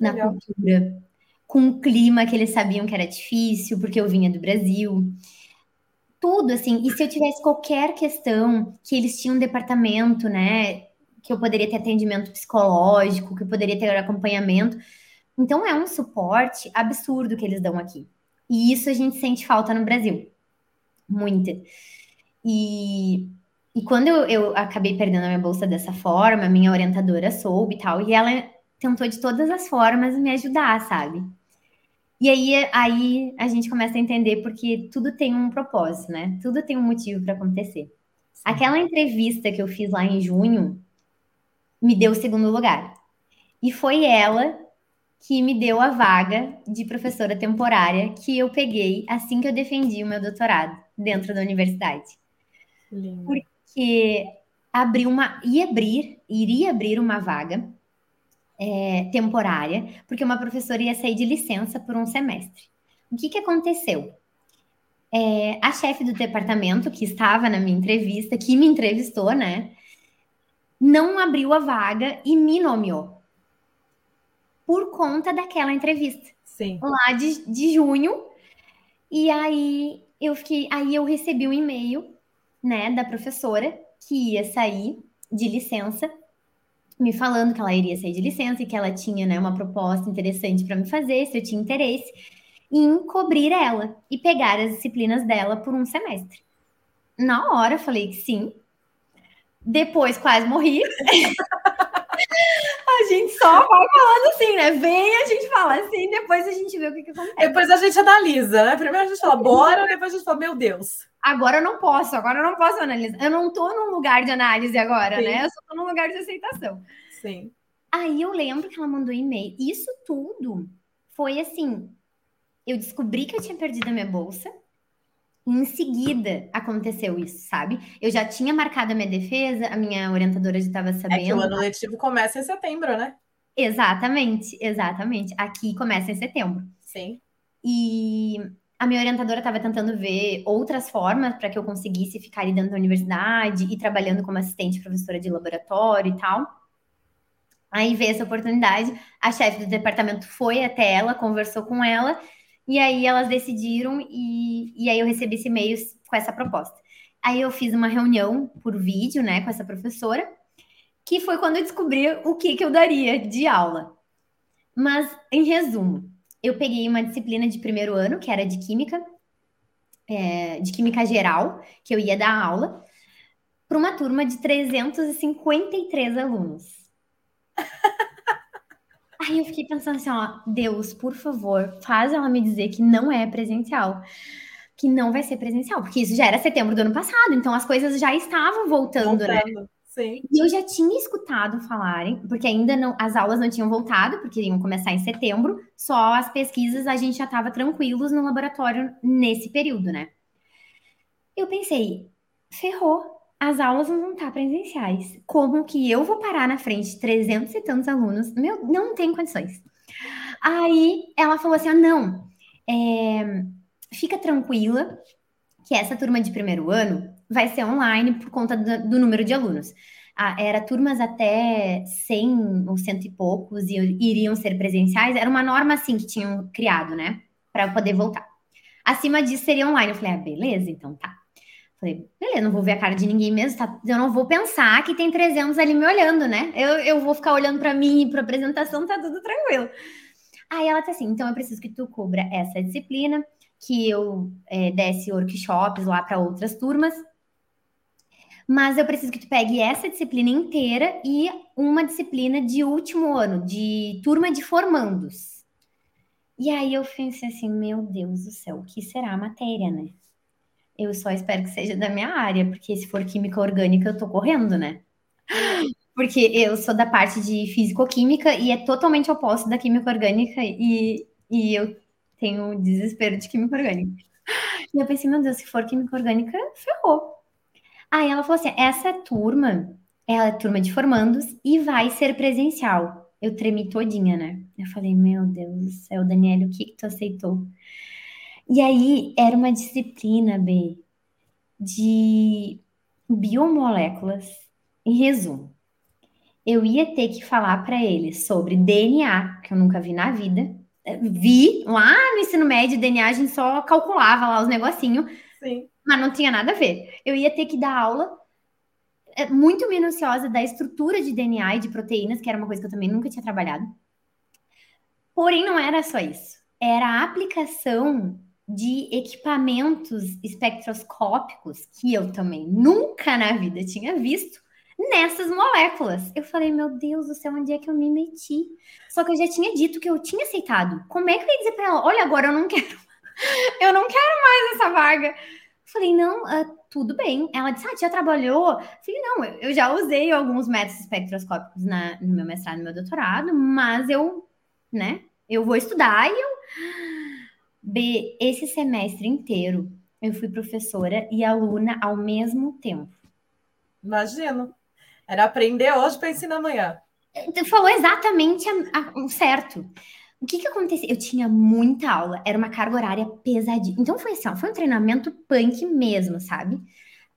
na Legal. cultura, com o clima que eles sabiam que era difícil, porque eu vinha do Brasil. Tudo assim, e se eu tivesse qualquer questão, que eles tinham um departamento, né, que eu poderia ter atendimento psicológico, que eu poderia ter acompanhamento. Então é um suporte absurdo que eles dão aqui. E isso a gente sente falta no Brasil. Muita. E, e quando eu, eu acabei perdendo a minha bolsa dessa forma, minha orientadora soube e tal, e ela tentou de todas as formas me ajudar, sabe? E aí, aí a gente começa a entender porque tudo tem um propósito, né? Tudo tem um motivo para acontecer. Sim. Aquela entrevista que eu fiz lá em junho me deu o segundo lugar. E foi ela que me deu a vaga de professora temporária que eu peguei assim que eu defendi o meu doutorado dentro da universidade. Lindo. Porque abriu uma, ia abrir, iria abrir uma vaga é, temporária, porque uma professora ia sair de licença por um semestre. O que, que aconteceu? É, a chefe do departamento, que estava na minha entrevista, que me entrevistou, né, não abriu a vaga e me nomeou por conta daquela entrevista. Sim. Lá de, de junho. E aí eu fiquei, aí eu recebi um e-mail, né, da professora que ia sair de licença, me falando que ela iria sair de licença e que ela tinha, né, uma proposta interessante para me fazer, se eu tinha interesse em cobrir ela e pegar as disciplinas dela por um semestre. Na hora eu falei que sim. Depois quase morri. A gente só vai falando assim, né? Vem, a gente fala assim, depois a gente vê o que, que acontece. Depois a gente analisa, né? Primeiro a gente fala, bora, depois a gente fala, meu Deus. Agora eu não posso, agora eu não posso analisar. Eu não tô num lugar de análise agora, Sim. né? Eu só tô num lugar de aceitação. Sim. Aí eu lembro que ela mandou e-mail. Isso tudo foi assim. Eu descobri que eu tinha perdido a minha bolsa. Em seguida aconteceu isso, sabe? Eu já tinha marcado a minha defesa, a minha orientadora já estava sabendo. É que o ano letivo começa em setembro, né? Exatamente, exatamente. Aqui começa em setembro. Sim. E a minha orientadora estava tentando ver outras formas para que eu conseguisse ficar ali dentro da universidade e trabalhando como assistente professora de laboratório e tal. Aí veio essa oportunidade, a chefe do departamento foi até ela, conversou com ela e aí elas decidiram e, e aí eu recebi esse e-mail com essa proposta. Aí eu fiz uma reunião por vídeo, né, com essa professora, que foi quando eu descobri o que, que eu daria de aula. Mas, em resumo, eu peguei uma disciplina de primeiro ano, que era de química, é, de química geral, que eu ia dar aula. para uma turma de 353 alunos. Aí eu fiquei pensando assim, ó, Deus, por favor, faz ela me dizer que não é presencial, que não vai ser presencial, porque isso já era setembro do ano passado, então as coisas já estavam voltando, né? voltando. né? Sim. E eu já tinha escutado falarem, porque ainda não, as aulas não tinham voltado, porque iam começar em setembro, só as pesquisas a gente já estava tranquilos no laboratório nesse período, né? Eu pensei, ferrou, as aulas não vão estar presenciais. Como que eu vou parar na frente de 300 e tantos alunos? Meu, não tem condições. Aí ela falou assim: ah, não, é, fica tranquila que essa turma de primeiro ano vai ser online por conta do, do número de alunos. Ah, era turmas até 100 ou cento e poucos e iriam ser presenciais. Era uma norma assim que tinham criado, né? Para poder voltar. Acima disso seria online. Eu falei, ah, beleza, então tá. Falei, beleza, não vou ver a cara de ninguém mesmo, tá? eu não vou pensar que tem 300 ali me olhando, né? Eu, eu vou ficar olhando para mim e para apresentação, tá tudo tranquilo. Aí ela tá assim, então eu preciso que tu cubra essa disciplina, que eu é, desse workshops lá para outras turmas, mas eu preciso que tu pegue essa disciplina inteira e uma disciplina de último ano, de turma de formandos. E aí eu pensei assim, meu Deus do céu, o que será a matéria, né? Eu só espero que seja da minha área, porque se for química orgânica, eu tô correndo, né? Porque eu sou da parte de físico-química e é totalmente oposto da química orgânica e, e eu tenho desespero de química orgânica. E eu pensei, meu Deus, se for química orgânica, ferrou. Aí ela falou assim: essa turma é a turma de formandos e vai ser presencial. Eu tremi todinha, né? Eu falei, meu Deus do céu, Daniela, o que, que tu aceitou? E aí era uma disciplina, B, de biomoléculas. Em resumo, eu ia ter que falar para eles sobre DNA, que eu nunca vi na vida. Vi lá no ensino médio, DNA a gente só calculava lá os negocinhos, mas não tinha nada a ver. Eu ia ter que dar aula é, muito minuciosa da estrutura de DNA e de proteínas, que era uma coisa que eu também nunca tinha trabalhado. Porém, não era só isso. Era a aplicação de equipamentos espectroscópicos que eu também nunca na vida tinha visto nessas moléculas. Eu falei, meu Deus do céu, onde é que eu me meti? Só que eu já tinha dito que eu tinha aceitado. Como é que eu ia dizer para ela, olha, agora eu não quero, eu não quero mais essa vaga. Eu falei, não, uh, tudo bem. Ela disse, ah, já trabalhou? Eu falei, não, eu já usei alguns métodos espectroscópicos na, no meu mestrado, no meu doutorado, mas eu, né, eu vou estudar e eu B, esse semestre inteiro eu fui professora e aluna ao mesmo tempo. Imagino. Era aprender hoje para ensinar amanhã. Tu falou exatamente o certo. O que que aconteceu? Eu tinha muita aula, era uma carga horária pesadinha. Então foi assim, ó, foi um treinamento punk mesmo, sabe?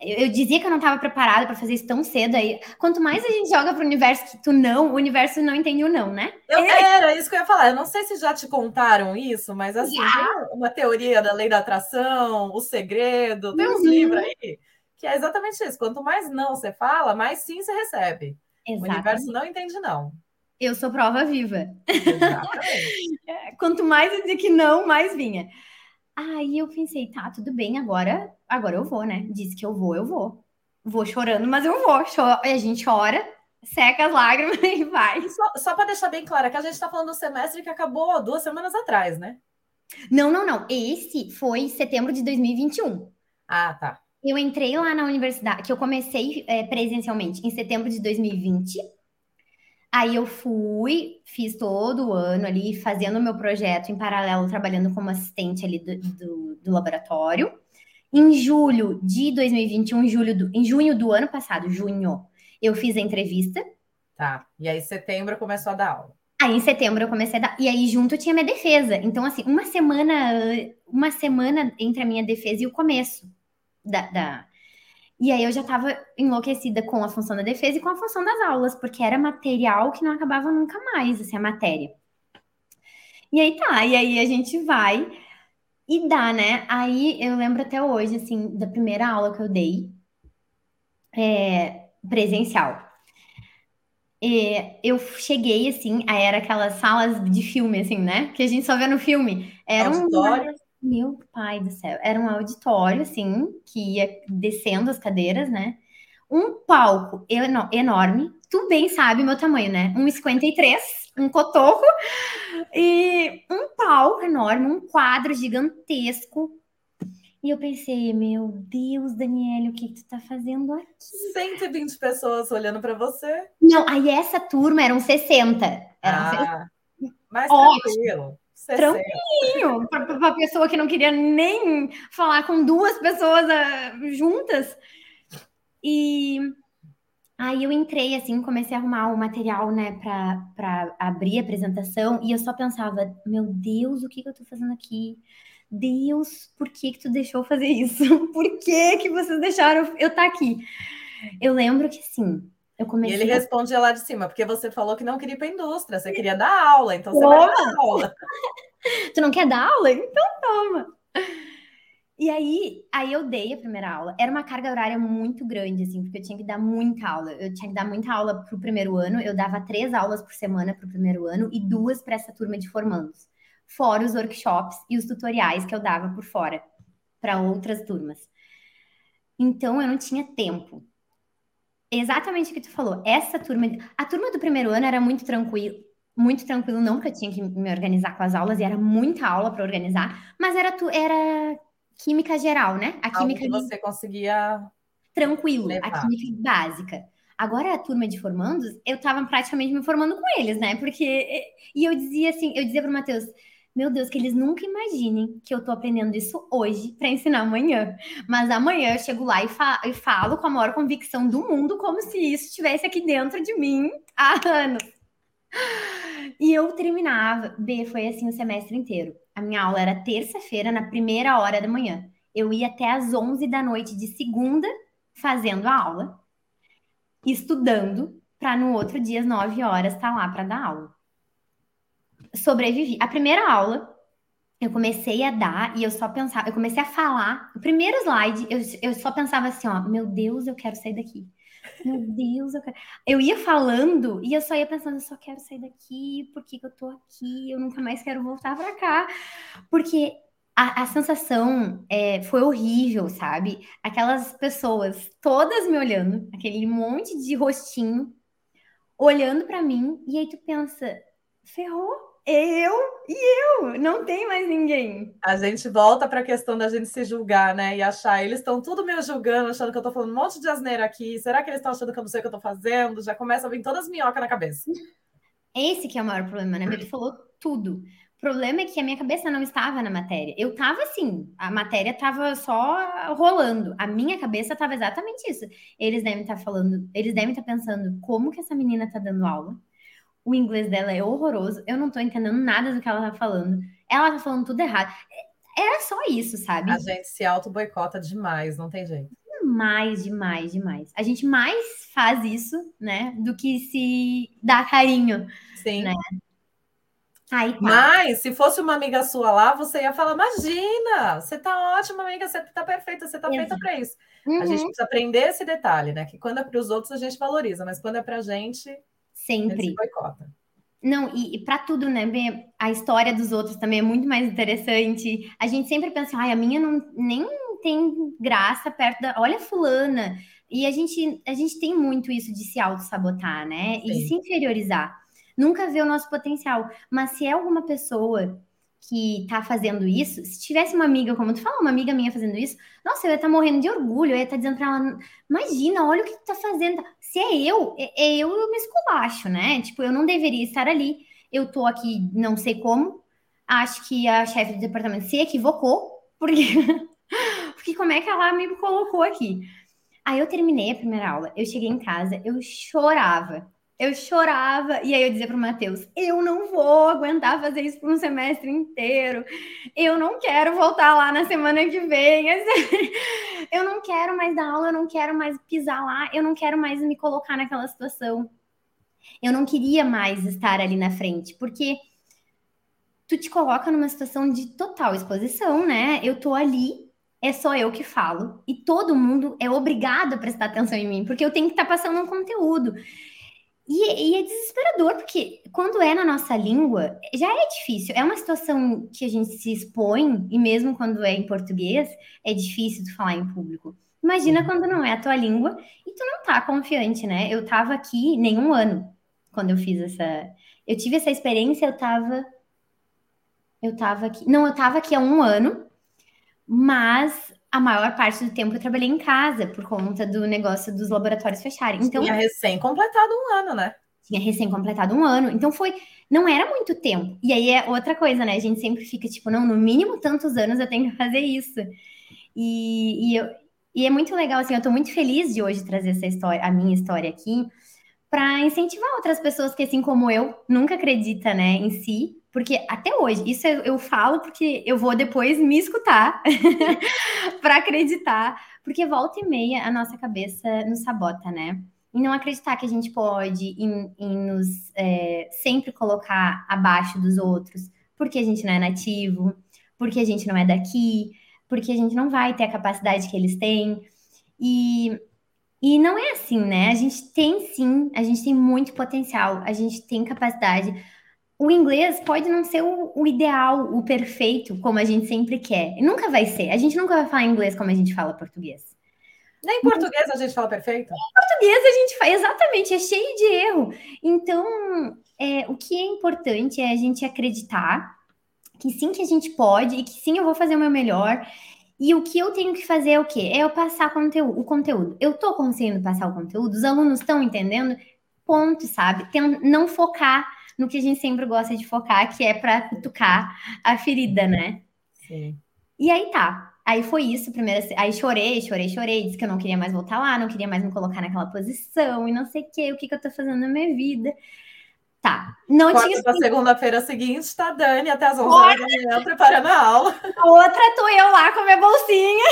Eu, eu dizia que eu não estava preparada para fazer isso tão cedo aí. Quanto mais a gente joga para o universo que tu não, o universo não entende o não, né? Eu, era isso que eu ia falar. Eu não sei se já te contaram isso, mas assim, tem uma teoria da lei da atração, o segredo, tem uns uhum. livros aí que é exatamente isso. Quanto mais não você fala, mais sim você recebe. Exatamente. O universo não entende não. Eu sou prova viva. Exatamente. Quanto mais eu dizia que não, mais vinha. Aí eu pensei, tá, tudo bem, agora, agora eu vou, né? Disse que eu vou, eu vou. Vou chorando, mas eu vou. Choro, a gente chora, seca as lágrimas e vai. Só, só para deixar bem claro, é que a gente está falando do semestre que acabou duas semanas atrás, né? Não, não, não. Esse foi setembro de 2021. Ah, tá. Eu entrei lá na universidade, que eu comecei é, presencialmente em setembro de 2020. Aí eu fui, fiz todo o ano ali, fazendo o meu projeto em paralelo, trabalhando como assistente ali do, do, do laboratório. Em julho de 2021, julho do, em junho do ano passado, junho, eu fiz a entrevista. Tá. E aí, em setembro, começou a dar aula. Aí, em setembro, eu comecei a dar. E aí, junto, tinha minha defesa. Então, assim, uma semana, uma semana entre a minha defesa e o começo da, da, e aí eu já estava enlouquecida com a função da defesa e com a função das aulas, porque era material que não acabava nunca mais, assim, a matéria. E aí tá, e aí a gente vai e dá, né? Aí eu lembro até hoje, assim, da primeira aula que eu dei, é, presencial. E eu cheguei, assim, aí era aquelas salas de filme, assim, né? Que a gente só vê no filme. Era Auditório. Meu pai do céu. Era um auditório, assim, que ia descendo as cadeiras, né? um palco enorme, tu bem sabe meu tamanho, né? 1,53, um cotoco, e um palco enorme, um quadro gigantesco. E eu pensei, meu Deus, Daniela, o que, que tu tá fazendo aqui? 120 pessoas olhando para você. Não, aí essa turma eram 60. Eram ah, 60. mais Ótimo. tranquilo. Tranquilinho, para a pessoa que não queria nem falar com duas pessoas uh, juntas. E aí eu entrei assim, comecei a arrumar o material, né, para abrir a apresentação, e eu só pensava, meu Deus, o que, que eu tô fazendo aqui? Deus, por que que tu deixou fazer isso? Por que que vocês deixaram eu estar tá aqui? Eu lembro que sim, eu comecei. E ele respondia lá de cima, porque você falou que não queria ir para a indústria, você queria dar aula, então você vai dar aula. tu não quer dar aula? Então toma. E aí, aí eu dei a primeira aula. Era uma carga horária muito grande, assim, porque eu tinha que dar muita aula. Eu tinha que dar muita aula para o primeiro ano. Eu dava três aulas por semana para o primeiro ano e duas para essa turma de formandos. Fora os workshops e os tutoriais que eu dava por fora para outras turmas. Então, eu não tinha tempo. Exatamente o que tu falou. Essa turma, a turma do primeiro ano era muito tranquilo, muito tranquilo, não, porque eu tinha que me organizar com as aulas e era muita aula para organizar, mas era tu, era química geral, né? A química que você conseguia tranquilo, levar. a química básica. Agora a turma de formandos, eu estava praticamente me formando com eles, né? Porque e eu dizia assim, eu dizia para o Matheus, meu Deus, que eles nunca imaginem que eu tô aprendendo isso hoje para ensinar amanhã. Mas amanhã eu chego lá e, fa e, falo com a maior convicção do mundo, como se isso estivesse aqui dentro de mim há anos. E eu terminava, B, foi assim o semestre inteiro. A minha aula era terça-feira, na primeira hora da manhã. Eu ia até às 11 da noite de segunda, fazendo a aula, estudando, para no outro dia, às 9 horas, estar tá lá para dar aula. Sobrevivi. A primeira aula, eu comecei a dar e eu só pensava, eu comecei a falar. O primeiro slide, eu, eu só pensava assim: ó, meu Deus, eu quero sair daqui. Meu Deus, eu quero. Eu ia falando e eu só ia pensando, eu só quero sair daqui, por que, que eu tô aqui? Eu nunca mais quero voltar para cá. Porque a, a sensação é, foi horrível, sabe? Aquelas pessoas todas me olhando, aquele monte de rostinho olhando para mim, e aí tu pensa, ferrou, eu e eu, não tem mais ninguém. A gente volta para a questão da gente se julgar, né? E achar, eles estão tudo me julgando, achando que eu estou falando um monte de asneira aqui. Será que eles estão achando que eu não sei o que eu estou fazendo? Já começa a vir todas as minhocas na cabeça. Esse que é o maior problema, né? Tu falou tudo. O problema é que a minha cabeça não estava na matéria. Eu estava assim, a matéria estava só rolando. A minha cabeça estava exatamente isso. Eles devem estar tá falando, eles devem estar tá pensando como que essa menina está dando aula o inglês dela é horroroso, eu não tô entendendo nada do que ela tá falando. Ela tá falando tudo errado. Era só isso, sabe? A gente se auto-boicota demais, não tem jeito. Demais, demais, demais. A gente mais faz isso, né, do que se dá carinho. Sim. Né? Aí, tá. Mas, se fosse uma amiga sua lá, você ia falar: Imagina, você tá ótima, amiga, você tá perfeita, você tá feita para isso. Uhum. A gente precisa aprender esse detalhe, né? Que quando é para os outros a gente valoriza, mas quando é para a gente, Sempre. Não, e, e para tudo, né, A história dos outros também é muito mais interessante. A gente sempre pensa, ai, a minha não nem tem graça perto da. Olha, fulana. E a gente, a gente tem muito isso de se auto-sabotar, né? Sim. E se inferiorizar. Nunca vê o nosso potencial. Mas se é alguma pessoa que tá fazendo isso, se tivesse uma amiga, como tu falou, uma amiga minha fazendo isso, nossa, eu ia estar tá morrendo de orgulho, eu ia estar tá dizendo pra ela, imagina, olha o que tu tá fazendo. Se é eu, é, é eu, eu me esculacho, né? Tipo, eu não deveria estar ali. Eu tô aqui, não sei como. Acho que a chefe do departamento se equivocou, porque, porque como é que ela me colocou aqui? Aí eu terminei a primeira aula, eu cheguei em casa, eu chorava eu chorava, e aí eu dizia para o Matheus: eu não vou aguentar fazer isso por um semestre inteiro, eu não quero voltar lá na semana que vem, eu não quero mais dar aula, eu não quero mais pisar lá, eu não quero mais me colocar naquela situação. Eu não queria mais estar ali na frente, porque tu te coloca numa situação de total exposição, né? Eu tô ali, é só eu que falo, e todo mundo é obrigado a prestar atenção em mim, porque eu tenho que estar tá passando um conteúdo. E, e, é desesperador, porque quando é na nossa língua, já é difícil. É uma situação que a gente se expõe, e mesmo quando é em português, é difícil de falar em público. Imagina quando não é a tua língua e tu não tá confiante, né? Eu tava aqui nenhum ano quando eu fiz essa. Eu tive essa experiência, eu tava. Eu tava aqui. Não, eu tava aqui há um ano, mas a maior parte do tempo eu trabalhei em casa por conta do negócio dos laboratórios fecharem. Então, tinha recém-completado um ano, né? Tinha recém-completado um ano. Então foi. Não era muito tempo. E aí é outra coisa, né? A gente sempre fica tipo, não, no mínimo tantos anos eu tenho que fazer isso. E, e, eu, e é muito legal, assim, eu tô muito feliz de hoje trazer essa história, a minha história aqui, para incentivar outras pessoas que, assim como eu, nunca acredita, né, em si, porque até hoje, isso eu, falo porque eu vou depois me escutar para acreditar, porque volta e meia a nossa cabeça nos sabota, né? E não acreditar que a gente pode em, em nos é, sempre colocar abaixo dos outros, porque a gente não é nativo, porque a gente não é daqui, porque a gente não vai ter a capacidade que eles têm. E e não é assim, né? A gente tem sim, a gente tem muito potencial, a gente tem capacidade. O inglês pode não ser o, o, ideal, o perfeito, como a gente sempre quer. E nunca vai ser. A gente nunca vai falar inglês como a gente fala português. Nem português a gente fala perfeito. Nem português a gente fala, exatamente, é cheio de erro. Então, é, o que é importante é a gente acreditar que sim que a gente pode e que sim eu vou fazer o meu melhor e o que eu tenho que fazer é o quê? É eu passar conteúdo, o conteúdo. Eu estou conseguindo passar o conteúdo, os alunos estão entendendo, ponto, sabe? Tem, não focar no que a gente sempre gosta de focar, que é para cutucar a ferida, né? Sim. E aí tá. Aí foi isso, primeiro, aí chorei, chorei, chorei, disse que eu não queria mais voltar lá, não queria mais me colocar naquela posição e não sei o que, o que, que eu tô fazendo na minha vida. Tá. Não tinha. Na segunda-feira seguinte, tá Dani até as 11 horas da manhã preparando a aula. A outra tô eu lá com a minha bolsinha,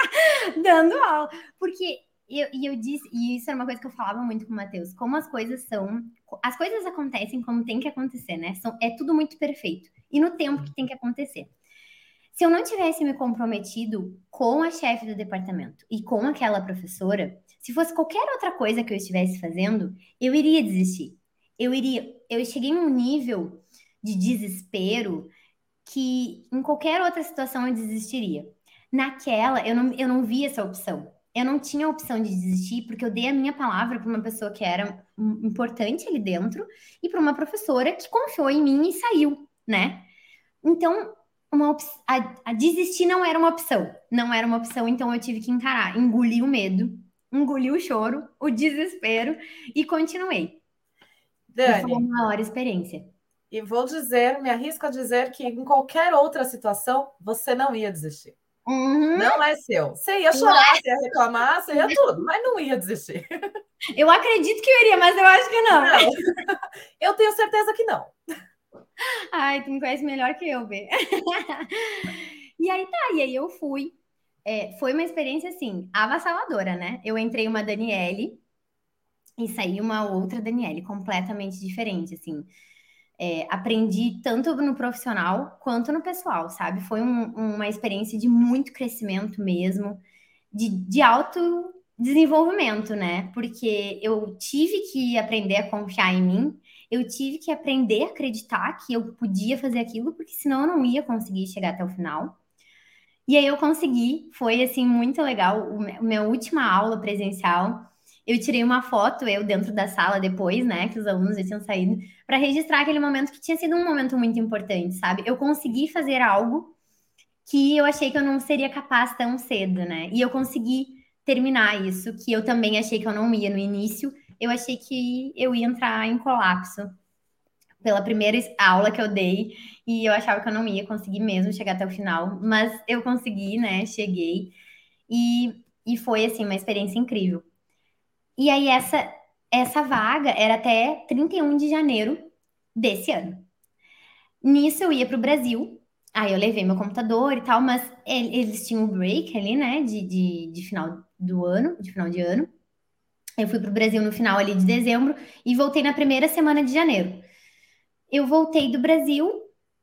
dando aula. Porque eu, e eu disse, e isso era uma coisa que eu falava muito com o Matheus, como as coisas são. As coisas acontecem como tem que acontecer, né? São, é tudo muito perfeito. E no tempo que tem que acontecer. Se eu não tivesse me comprometido com a chefe do departamento e com aquela professora, se fosse qualquer outra coisa que eu estivesse fazendo, eu iria desistir eu iria, eu cheguei num nível de desespero que em qualquer outra situação eu desistiria. Naquela, eu não, eu não vi essa opção. Eu não tinha a opção de desistir, porque eu dei a minha palavra para uma pessoa que era importante ali dentro e para uma professora que confiou em mim e saiu, né? Então, uma a, a desistir não era uma opção. Não era uma opção, então eu tive que encarar, engolir o medo, engolir o choro, o desespero e continuei. Dani. Foi uma maior experiência. E vou dizer, me arrisco a dizer que em qualquer outra situação você não ia desistir. Uhum. Não é seu. Você ia chorar, você ia reclamar, você ia tudo, mas não ia desistir. Eu acredito que eu iria, mas eu acho que não. não. Eu tenho certeza que não. Ai, tu me conhece melhor que eu, Bê. E aí tá, e aí eu fui. É, foi uma experiência assim, avassaladora, né? Eu entrei uma Daniele, e saí uma outra Daniele, completamente diferente, assim. É, aprendi tanto no profissional quanto no pessoal, sabe? Foi um, uma experiência de muito crescimento mesmo, de, de alto desenvolvimento, né? Porque eu tive que aprender a confiar em mim, eu tive que aprender a acreditar que eu podia fazer aquilo, porque senão eu não ia conseguir chegar até o final. E aí eu consegui, foi assim muito legal. O, minha última aula presencial eu tirei uma foto, eu dentro da sala depois, né, que os alunos já tinham saído, para registrar aquele momento que tinha sido um momento muito importante, sabe? Eu consegui fazer algo que eu achei que eu não seria capaz tão cedo, né? E eu consegui terminar isso, que eu também achei que eu não ia no início. Eu achei que eu ia entrar em colapso pela primeira aula que eu dei e eu achava que eu não ia conseguir mesmo chegar até o final, mas eu consegui, né? Cheguei e, e foi assim uma experiência incrível. E aí essa essa vaga era até 31 de janeiro desse ano. Nisso eu ia para o Brasil, aí eu levei meu computador e tal, mas eles tinham um break ali, né, de, de, de final do ano, de final de ano. Eu fui para o Brasil no final ali de dezembro e voltei na primeira semana de janeiro. Eu voltei do Brasil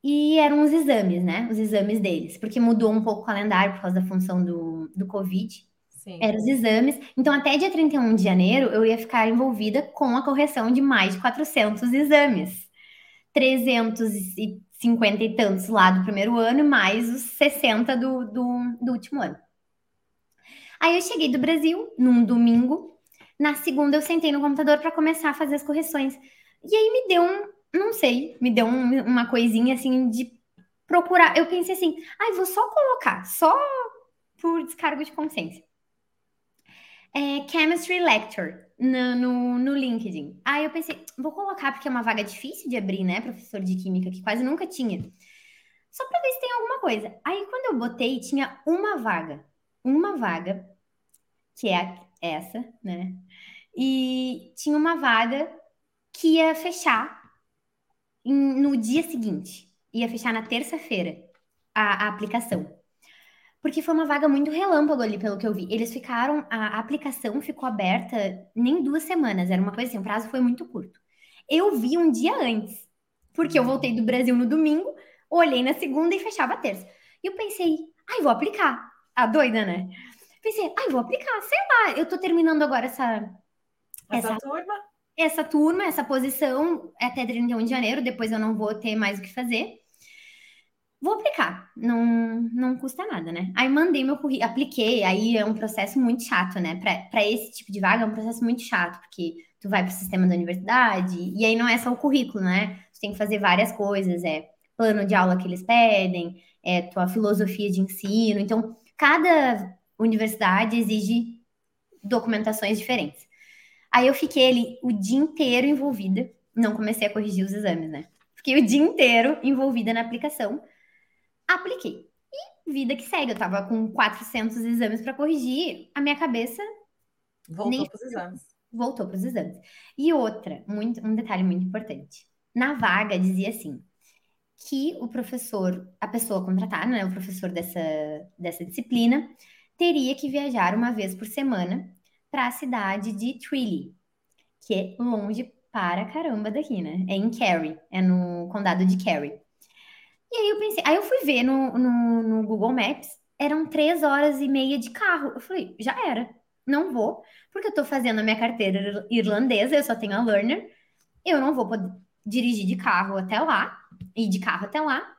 e eram os exames, né? Os exames deles, porque mudou um pouco o calendário por causa da função do, do Covid. Sim. Eram os exames. Então, até dia 31 de janeiro, eu ia ficar envolvida com a correção de mais de 400 exames. 350 e tantos lá do primeiro ano, mais os 60 do, do, do último ano. Aí eu cheguei do Brasil num domingo. Na segunda eu sentei no computador para começar a fazer as correções. E aí me deu um, não sei, me deu um, uma coisinha assim de procurar. Eu pensei assim, ai, ah, vou só colocar, só por descargo de consciência. É, chemistry Lecture no, no, no, LinkedIn. Aí eu pensei, vou colocar porque é uma vaga difícil de abrir, né? Professor de química, que quase nunca tinha. Só para ver se tem alguma coisa. Aí quando eu botei, tinha uma vaga. Uma vaga, que é essa, né? E tinha uma vaga que ia fechar em, no dia seguinte. Ia fechar na terça-feira a, a aplicação porque foi uma vaga muito relâmpago ali, pelo que eu vi. Eles ficaram, a aplicação ficou aberta nem duas semanas, era uma coisa assim, o prazo foi muito curto. Eu vi um dia antes, porque eu voltei do Brasil no domingo, olhei na segunda e fechava a terça. E eu pensei, ai, vou aplicar. A doida, né? Pensei, ai, vou aplicar, sei lá, eu tô terminando agora essa. Essa, essa turma? Essa turma, essa posição, até 31 de janeiro, depois eu não vou ter mais o que fazer vou aplicar, não, não custa nada, né? Aí mandei meu currículo, apliquei, aí é um processo muito chato, né? Para esse tipo de vaga é um processo muito chato, porque tu vai para o sistema da universidade, e aí não é só o currículo, né? Tu tem que fazer várias coisas, é plano de aula que eles pedem, é tua filosofia de ensino, então cada universidade exige documentações diferentes. Aí eu fiquei ali o dia inteiro envolvida, não comecei a corrigir os exames, né? Fiquei o dia inteiro envolvida na aplicação, apliquei. E vida que segue, eu tava com 400 exames para corrigir, a minha cabeça voltou para os exames. Voltou para os exames. E outra, muito, um detalhe muito importante. Na vaga dizia assim: que o professor, a pessoa contratada, né, o professor dessa, dessa disciplina, teria que viajar uma vez por semana para a cidade de Trilly, que é longe para caramba daqui, né? É em Cary, é no condado de Cary. E aí eu pensei, aí eu fui ver no, no, no Google Maps, eram três horas e meia de carro. Eu falei, já era, não vou, porque eu tô fazendo a minha carteira irlandesa, eu só tenho a learner, eu não vou poder dirigir de carro até lá, e de carro até lá.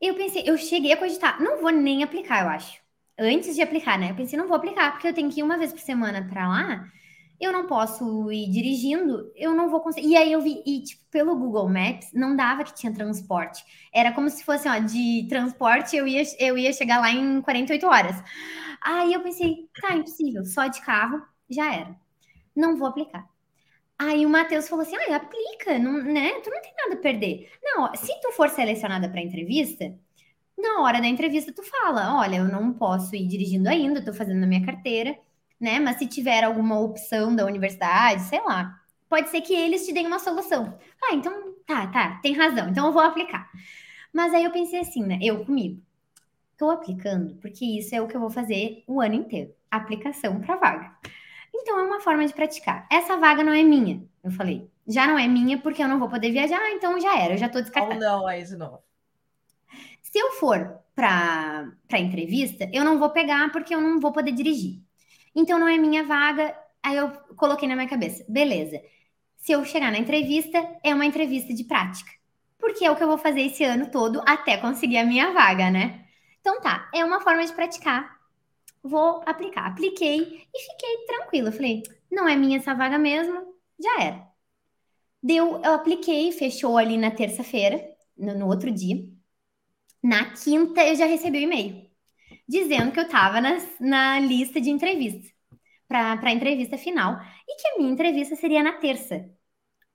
E eu pensei, eu cheguei a cogitar, não vou nem aplicar, eu acho. Antes de aplicar, né? Eu pensei, não vou aplicar, porque eu tenho que ir uma vez por semana para lá eu não posso ir dirigindo, eu não vou conseguir. E aí eu vi, e tipo, pelo Google Maps, não dava que tinha transporte. Era como se fosse, ó, de transporte eu ia, eu ia chegar lá em 48 horas. Aí eu pensei, tá, impossível, só de carro já era. Não vou aplicar. Aí o Matheus falou assim: ah, aplica, não, né? Tu não tem nada a perder. Não, se tu for selecionada para entrevista, na hora da entrevista tu fala: olha, eu não posso ir dirigindo ainda, tô fazendo a minha carteira né? Mas se tiver alguma opção da universidade, sei lá, pode ser que eles te deem uma solução. Ah, então tá, tá, tem razão, então eu vou aplicar. Mas aí eu pensei assim, né? Eu comigo, tô aplicando porque isso é o que eu vou fazer o ano inteiro aplicação para vaga. Então é uma forma de praticar. Essa vaga não é minha, eu falei. Já não é minha porque eu não vou poder viajar, então já era, eu já tô descartada. Ou não, aí de novo. Se eu for para entrevista, eu não vou pegar porque eu não vou poder dirigir. Então não é minha vaga. Aí eu coloquei na minha cabeça, beleza. Se eu chegar na entrevista, é uma entrevista de prática. Porque é o que eu vou fazer esse ano todo até conseguir a minha vaga, né? Então tá, é uma forma de praticar. Vou aplicar. Apliquei e fiquei tranquila. Falei, não é minha essa vaga mesmo, já era. Deu, eu apliquei, fechou ali na terça-feira, no, no outro dia. Na quinta eu já recebi o e-mail dizendo que eu estava na, na lista de entrevistas para a entrevista final e que a minha entrevista seria na terça.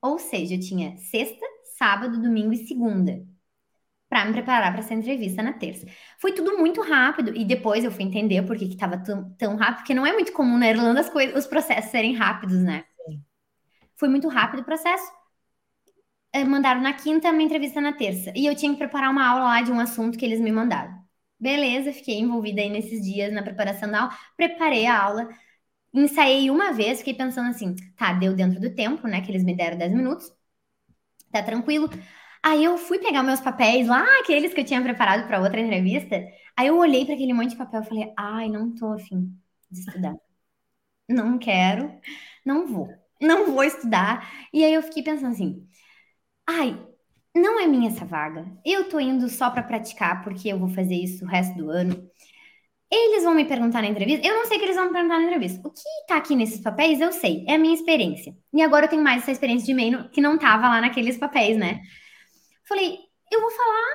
Ou seja, eu tinha sexta, sábado, domingo e segunda para me preparar para essa entrevista na terça. Foi tudo muito rápido e depois eu fui entender por que estava tão, tão rápido, porque não é muito comum na Irlanda as coisas, os processos serem rápidos, né? Sim. Foi muito rápido o processo. Eh, mandaram na quinta, minha entrevista na terça. E eu tinha que preparar uma aula lá de um assunto que eles me mandaram. Beleza, fiquei envolvida aí nesses dias na preparação da aula, preparei a aula, ensaiei uma vez, fiquei pensando assim, tá, deu dentro do tempo, né, que eles me deram 10 minutos, tá tranquilo. Aí eu fui pegar meus papéis lá, aqueles que eu tinha preparado para outra entrevista. Aí eu olhei para aquele monte de papel e falei: "Ai, não tô afim de estudar. Não quero, não vou. Não vou estudar". E aí eu fiquei pensando assim: "Ai, não é minha essa vaga. Eu tô indo só para praticar porque eu vou fazer isso o resto do ano. Eles vão me perguntar na entrevista. Eu não sei o que eles vão me perguntar na entrevista. O que tá aqui nesses papéis, eu sei. É a minha experiência. E agora eu tenho mais essa experiência de meio que não tava lá naqueles papéis, né? Falei, eu vou falar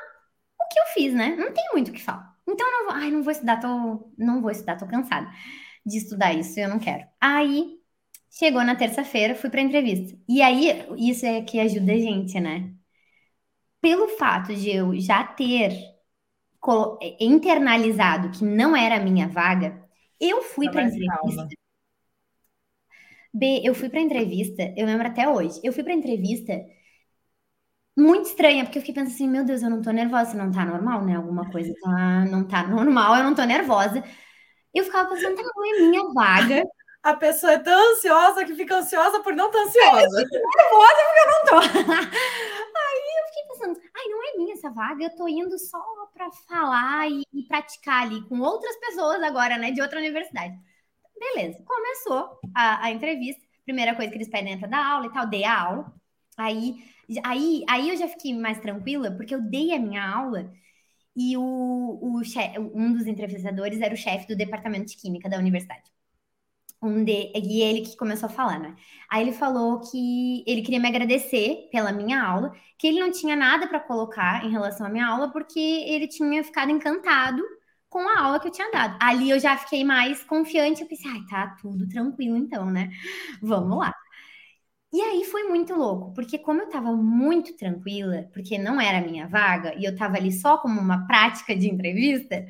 o que eu fiz, né? Não tem muito o que falar. Então não vou. Ai, não vou estudar, tô. Não vou estudar, tô cansada de estudar isso, eu não quero. Aí chegou na terça-feira, fui pra entrevista. E aí, isso é que ajuda a gente, né? Pelo fato de eu já ter internalizado que não era a minha vaga, eu fui para entrevista. B, eu fui para entrevista, eu lembro até hoje. Eu fui para entrevista muito estranha, porque eu fiquei pensando assim, meu Deus, eu não tô nervosa, não tá normal, né? Alguma coisa tá, não tá normal, eu não tô nervosa. Eu ficava pensando, tá, não é minha vaga. A pessoa é tão ansiosa que fica ansiosa por não estar ansiosa. Eu nervosa porque eu não tô. Pensando, ai, não é minha essa vaga, eu tô indo só para falar e, e, praticar ali com outras pessoas agora, né, de outra universidade. Beleza, começou a, a entrevista. Primeira coisa que eles pedem dentro da aula e tal, dei a aula. Aí, aí, aí eu já fiquei mais tranquila, porque eu dei a minha aula e o, o chefe, um dos entrevistadores era o chefe do departamento de química da universidade um de, e ele que começou a falar, né? Aí ele falou que ele queria me agradecer pela minha aula, que ele não tinha nada para colocar em relação à minha aula, porque ele tinha ficado encantado com a aula que eu tinha dado. Ali eu já fiquei mais confiante, eu pensei, ai, tá tudo tranquilo então, né? Vamos lá. E aí foi muito louco, porque como eu tava muito tranquila, porque não era a minha vaga, e eu tava ali só como uma prática de entrevista,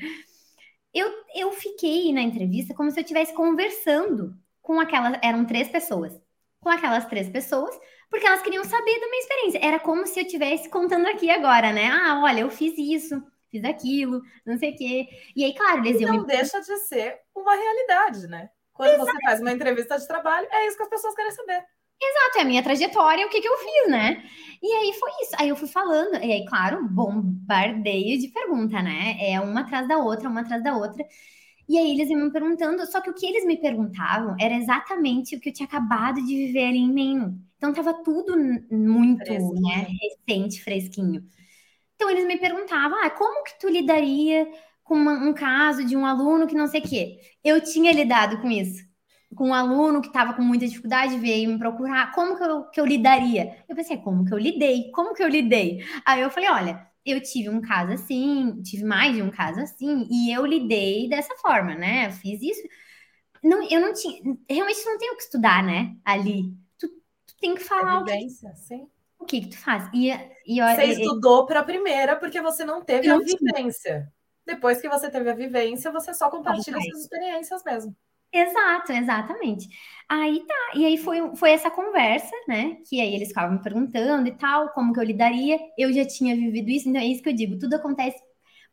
eu, eu fiquei na entrevista como se eu estivesse conversando com aquelas. Eram três pessoas. Com aquelas três pessoas, porque elas queriam saber da minha experiência. Era como se eu estivesse contando aqui agora, né? Ah, olha, eu fiz isso, fiz aquilo, não sei o quê. E aí, claro, eles iam. Não me... deixa de ser uma realidade, né? Quando Exato. você faz uma entrevista de trabalho, é isso que as pessoas querem saber. Exato, é a minha trajetória, o que, que eu fiz, né? E aí foi isso. Aí eu fui falando, e aí, claro, bombardeio de pergunta, né? É uma atrás da outra, uma atrás da outra. E aí eles iam me perguntando, só que o que eles me perguntavam era exatamente o que eu tinha acabado de viver ali em Maine. Então tava tudo muito, né, recente, fresquinho. Então eles me perguntavam, ah, como que tu lidaria com uma, um caso de um aluno que não sei o quê? Eu tinha lidado com isso com um aluno que estava com muita dificuldade, veio me procurar, como que eu, que eu lidaria? Eu pensei, como que eu lidei? Como que eu lidei? Aí eu falei, olha, eu tive um caso assim, tive mais de um caso assim, e eu lidei dessa forma, né? Eu fiz isso. Não, eu não tinha, realmente não tenho que estudar, né? Ali. Tu, tu tem que falar Evidência, o que, sim. O que, que tu faz? E, e, você e, estudou para a primeira porque você não teve a vivência. Depois que você teve a vivência, você só compartilha suas experiências mesmo. Exato, exatamente. Aí tá, e aí foi, foi essa conversa, né? Que aí eles ficavam me perguntando e tal, como que eu lidaria. Eu já tinha vivido isso, então é isso que eu digo, tudo acontece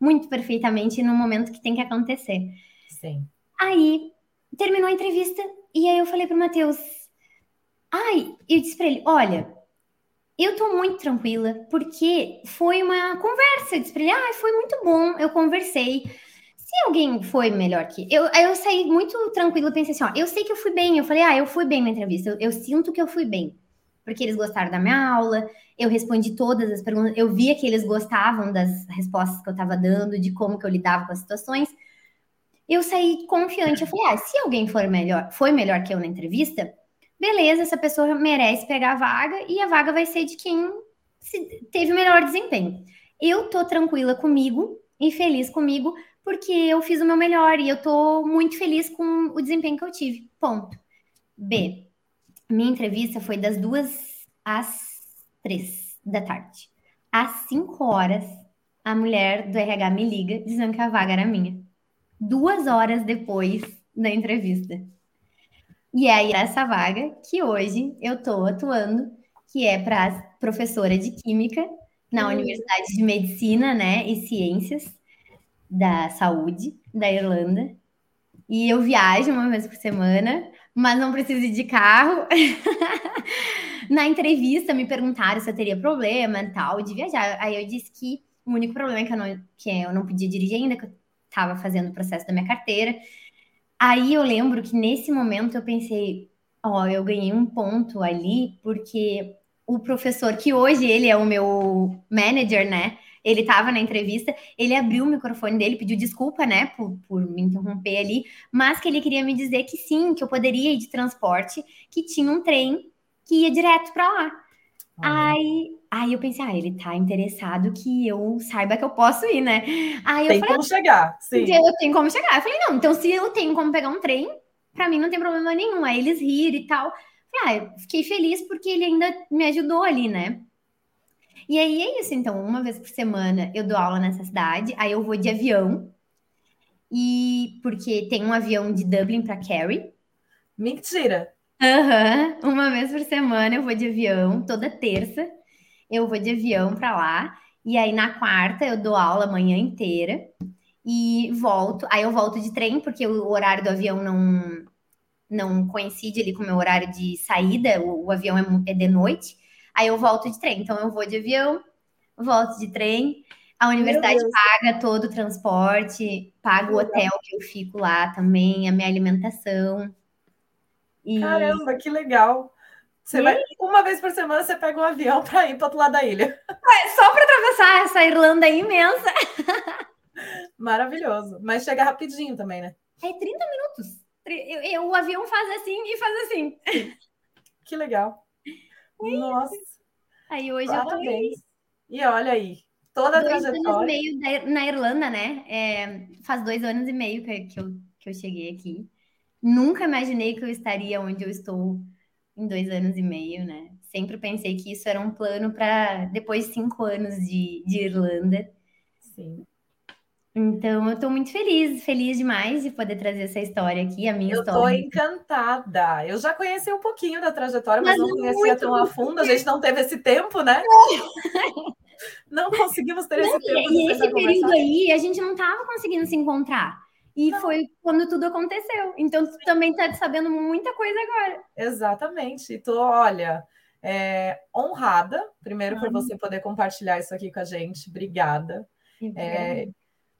muito perfeitamente no momento que tem que acontecer. Sim. Aí terminou a entrevista e aí eu falei pro Matheus, ai, eu disse pra ele, olha, eu tô muito tranquila, porque foi uma conversa. Eu disse pra ele, ah, foi muito bom, eu conversei se alguém foi melhor que eu, eu saí muito tranquilo, pensei assim, ó, eu sei que eu fui bem, eu falei, ah, eu fui bem na entrevista, eu, eu sinto que eu fui bem, porque eles gostaram da minha aula, eu respondi todas as perguntas, eu via que eles gostavam das respostas que eu estava dando, de como que eu lidava com as situações, eu saí confiante, eu falei, ah, se alguém for melhor, foi melhor que eu na entrevista, beleza, essa pessoa merece pegar a vaga e a vaga vai ser de quem teve melhor desempenho. Eu tô tranquila comigo e feliz comigo, porque eu fiz o meu melhor e eu tô muito feliz com o desempenho que eu tive. Ponto. B. Minha entrevista foi das duas às três da tarde. Às cinco horas, a mulher do RH me liga dizendo que a vaga era minha. Duas horas depois da entrevista. E é aí essa vaga que hoje eu tô atuando, que é para professora de química na Universidade de Medicina, né, e Ciências da saúde da Irlanda. E eu viajo uma vez por semana, mas não preciso ir de carro. Na entrevista me perguntaram se eu teria problema e tal de viajar. Aí eu disse que o único problema é que eu não, que eu não podia dirigir ainda, que eu estava fazendo o processo da minha carteira. Aí eu lembro que nesse momento eu pensei, ó, oh, eu ganhei um ponto ali, porque o professor, que hoje ele é o meu manager, né? Ele estava na entrevista, ele abriu o microfone dele, pediu desculpa, né, por, por me interromper ali, mas que ele queria me dizer que sim, que eu poderia ir de transporte, que tinha um trem que ia direto para lá. Aí, aí eu pensei, ah, ele tá interessado que eu saiba que eu posso ir, né? Aí tem eu falei, como chegar, sim. Eu tenho como chegar. Eu falei, não, então se eu tenho como pegar um trem, para mim não tem problema nenhum. Aí eles riram e tal. Falei, ah, fiquei feliz porque ele ainda me ajudou ali, né? E aí é isso, então, uma vez por semana eu dou aula nessa cidade, aí eu vou de avião. E porque tem um avião de Dublin para Kerry. Mentira. Uhum. uma vez por semana eu vou de avião, toda terça eu vou de avião para lá. E aí na quarta eu dou aula a manhã inteira e volto. Aí eu volto de trem, porque o horário do avião não, não coincide ali com o meu horário de saída, o, o avião é, é, de noite. Aí eu volto de trem. Então eu vou de avião, volto de trem. A universidade paga todo o transporte, paga o hotel que eu fico lá também, a minha alimentação. E... Caramba, que legal! Você vai, uma vez por semana você pega um avião para ir para outro lado da ilha. É, só para atravessar essa Irlanda imensa. Maravilhoso. Mas chega rapidinho também, né? É 30 minutos. Eu, eu, o avião faz assim e faz assim. Que legal. Nossa. Aí hoje Parabéns. eu tô E olha aí, toda a dois trajetória. Anos e meio na Irlanda, né? É, faz dois anos e meio que, que, eu, que eu cheguei aqui. Nunca imaginei que eu estaria onde eu estou em dois anos e meio, né? Sempre pensei que isso era um plano para depois de cinco anos de, de Irlanda. Sim. Então, eu estou muito feliz, feliz demais de poder trazer essa história aqui, a minha eu história. Eu estou encantada. Eu já conheci um pouquinho da trajetória, mas, mas não conhecia tão a fundo. A gente não teve esse tempo, né? não conseguimos ter não, esse tempo. E esse período aí, a gente não estava conseguindo se encontrar. E não. foi quando tudo aconteceu. Então, tu também está sabendo muita coisa agora. Exatamente. E tô, olha, é, honrada, primeiro, por você poder compartilhar isso aqui com a gente. Obrigada. É,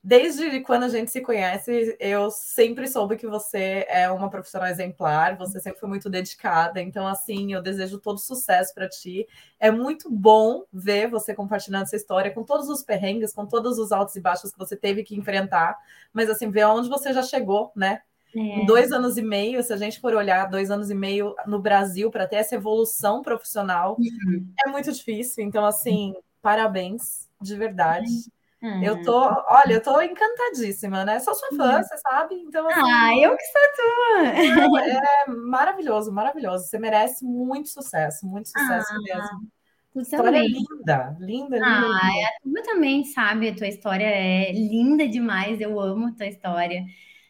desde quando a gente se conhece, eu sempre soube que você é uma profissional exemplar, você sempre foi muito dedicada. Então, assim, eu desejo todo sucesso para ti. É muito bom ver você compartilhando essa história com todos os perrengues, com todos os altos e baixos que você teve que enfrentar, mas assim, ver aonde você já chegou, né? É. Em dois anos e meio, se a gente for olhar dois anos e meio no Brasil para ter essa evolução profissional, uhum. é muito difícil. Então, assim, parabéns, de verdade. Eu hum. tô, olha, eu tô encantadíssima, né? Sou sua fã, hum. você sabe? Então, assim, ah, eu que sou tua! É maravilhoso, maravilhoso. Você merece muito sucesso, muito sucesso ah, mesmo. História também. linda, linda, linda. Ah, linda. É, tu também sabe, a tua história é linda demais, eu amo a tua história.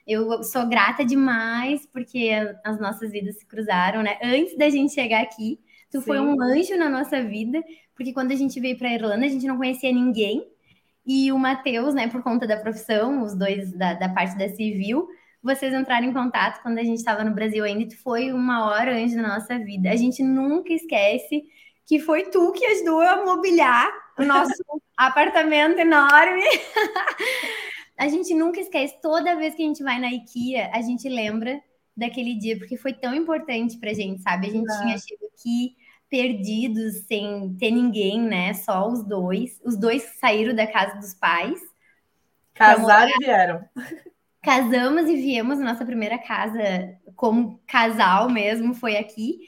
Eu sou grata demais porque as nossas vidas se cruzaram, né? Antes da gente chegar aqui, tu Sim. foi um anjo na nossa vida, porque quando a gente veio para Irlanda, a gente não conhecia ninguém e o Matheus, né, por conta da profissão, os dois da, da parte da civil, vocês entraram em contato quando a gente estava no Brasil ainda, e foi uma hora antes da nossa vida. A gente nunca esquece que foi tu que ajudou a mobiliar o nosso apartamento enorme. a gente nunca esquece, toda vez que a gente vai na IKEA, a gente lembra daquele dia, porque foi tão importante pra gente, sabe? A gente tinha chegado aqui perdidos, sem ter ninguém, né? Só os dois. Os dois saíram da casa dos pais. Casaram e vieram. Casamos e viemos. Nossa primeira casa, como casal mesmo, foi aqui.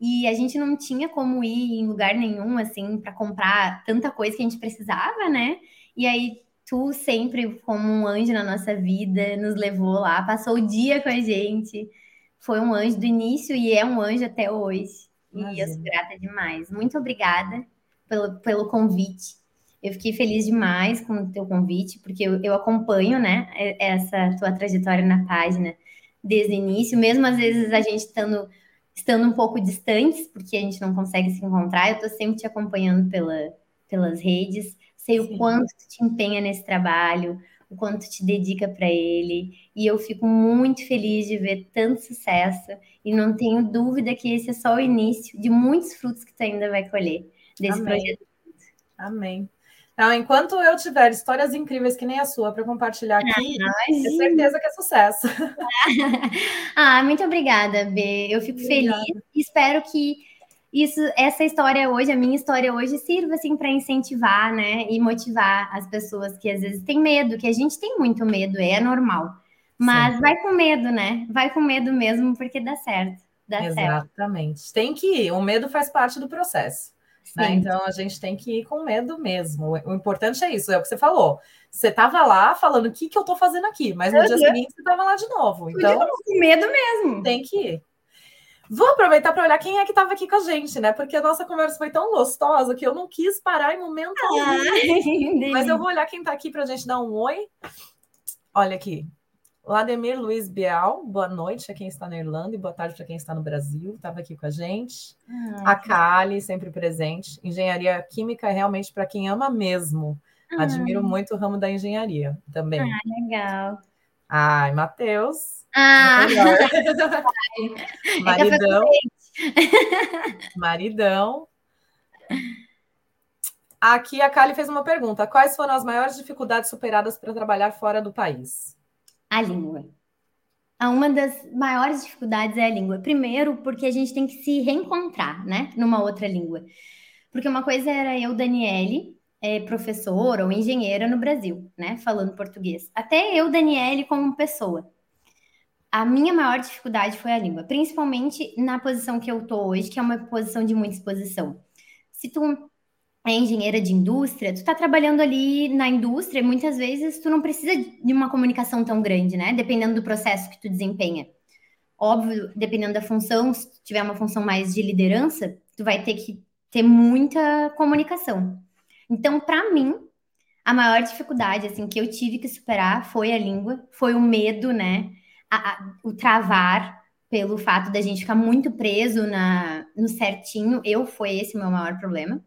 E a gente não tinha como ir em lugar nenhum, assim, para comprar tanta coisa que a gente precisava, né? E aí, tu sempre, como um anjo na nossa vida, nos levou lá, passou o dia com a gente. Foi um anjo do início e é um anjo até hoje. E eu sou grata demais. Muito obrigada pelo, pelo convite. Eu fiquei feliz demais com o teu convite, porque eu, eu acompanho, né, essa tua trajetória na página desde o início, mesmo às vezes a gente estando, estando um pouco distantes, porque a gente não consegue se encontrar, eu estou sempre te acompanhando pela, pelas redes, sei Sim. o quanto tu te empenha nesse trabalho, o quanto te dedica para ele. E eu fico muito feliz de ver tanto sucesso. E não tenho dúvida que esse é só o início de muitos frutos que tu ainda vai colher desse Amém. projeto. Amém. Não, enquanto eu tiver histórias incríveis que nem a sua para compartilhar aqui, ah, tenho certeza que é sucesso. ah, muito obrigada, B. Eu fico obrigada. feliz. Espero que isso, essa história hoje, a minha história hoje, sirva assim para incentivar, né, e motivar as pessoas que às vezes têm medo, que a gente tem muito medo, é normal. Mas Sim. vai com medo, né? Vai com medo mesmo, porque dá certo. Dá Exatamente. Certo. Tem que ir. O medo faz parte do processo. Né? Então a gente tem que ir com medo mesmo. O importante é isso, é o que você falou. Você estava lá falando o que, que eu estou fazendo aqui, mas no uhum. dia seguinte você estava lá de novo. Então, com medo mesmo. Tem que ir. Vou aproveitar para olhar quem é que estava aqui com a gente, né? Porque a nossa conversa foi tão gostosa que eu não quis parar em momento algum. Mas eu vou olhar quem está aqui para a gente dar um oi. Olha aqui. Lademir Luiz Bial, boa noite a quem está na Irlanda e boa tarde para quem está no Brasil. Estava aqui com a gente. Ah, a Kali, sempre presente. Engenharia química é realmente para quem ama mesmo. Ah. Admiro muito o ramo da engenharia também. Ah, legal. Ai, Matheus. Ah! Maridão. Maridão. Aqui a Kali fez uma pergunta: quais foram as maiores dificuldades superadas para trabalhar fora do país? A língua. Uma das maiores dificuldades é a língua. Primeiro, porque a gente tem que se reencontrar, né, numa outra língua. Porque uma coisa era eu, Daniele, é, professora ou engenheira no Brasil, né, falando português. Até eu, Daniele, como pessoa a minha maior dificuldade foi a língua, principalmente na posição que eu tô hoje, que é uma posição de muita exposição. Se tu é engenheira de indústria, tu tá trabalhando ali na indústria, muitas vezes tu não precisa de uma comunicação tão grande, né? Dependendo do processo que tu desempenha. Óbvio, dependendo da função, se tu tiver uma função mais de liderança, tu vai ter que ter muita comunicação. Então, para mim, a maior dificuldade assim que eu tive que superar foi a língua, foi o medo, né? A, a, o travar pelo fato da gente ficar muito preso na, no certinho. Eu foi esse o meu maior problema.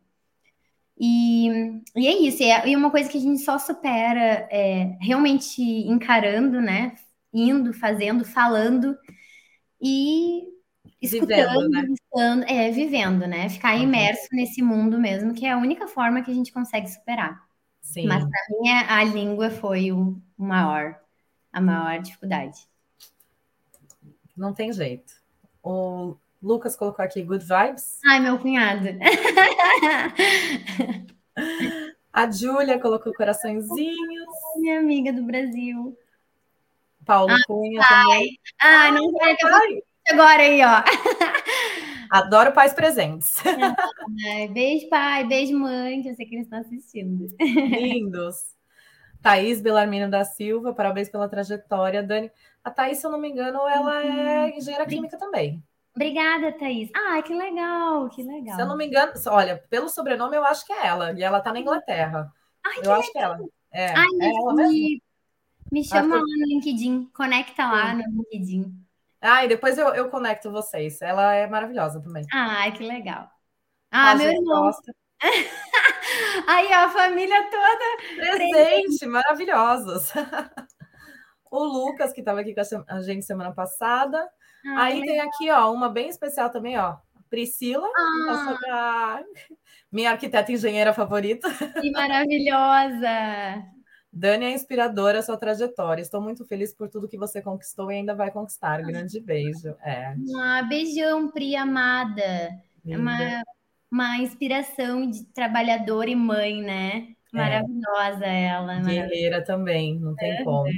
E, e é isso, e é, uma coisa que a gente só supera é, realmente encarando, né? Indo, fazendo, falando e escutando, vivendo, né? é, vivendo, né? Ficar uhum. imerso nesse mundo mesmo, que é a única forma que a gente consegue superar. Sim. Mas para mim a língua foi o maior, a maior dificuldade. Não tem jeito. O Lucas colocou aqui good vibes. Ai, meu cunhado. A Júlia colocou coraçõezinhos. Minha amiga do Brasil. Paulo Cunha pai. também. Ah, não vai que eu agora aí, ó. Adoro pais presentes. Ai, beijo, pai, beijo, mãe, que eu sei que eles estão assistindo. Lindos. Thaís Belarmino da Silva, parabéns pela trajetória. Dani, a Thaís, se eu não me engano, ela é uhum. engenheira química também. Obrigada, Thaís. Ah, que legal, que legal. Se eu não me engano, olha, pelo sobrenome eu acho que é ela, e ela tá na Inglaterra. Ai, eu que acho legal. que é ela. É, Ai, é ela me, me chama lá no LinkedIn, conecta lá Sim. no LinkedIn. Ah, e depois eu, eu conecto vocês. Ela é maravilhosa também. Ai, que legal. Ah, a meu irmão. Gosta. Aí, a família toda. Presente, maravilhosos. o Lucas, que estava aqui com a gente semana passada. Ah, Aí tem aqui, ó, uma bem especial também, ó. Priscila, ah. minha arquiteta engenheira favorita. Que maravilhosa! Dani é inspiradora sua trajetória. Estou muito feliz por tudo que você conquistou e ainda vai conquistar. Grande beijo. É. Ah, beijão, Pri amada. É uma uma inspiração de trabalhadora e mãe, né? É. Maravilhosa é. ela. Guerreira também, não tem é. como.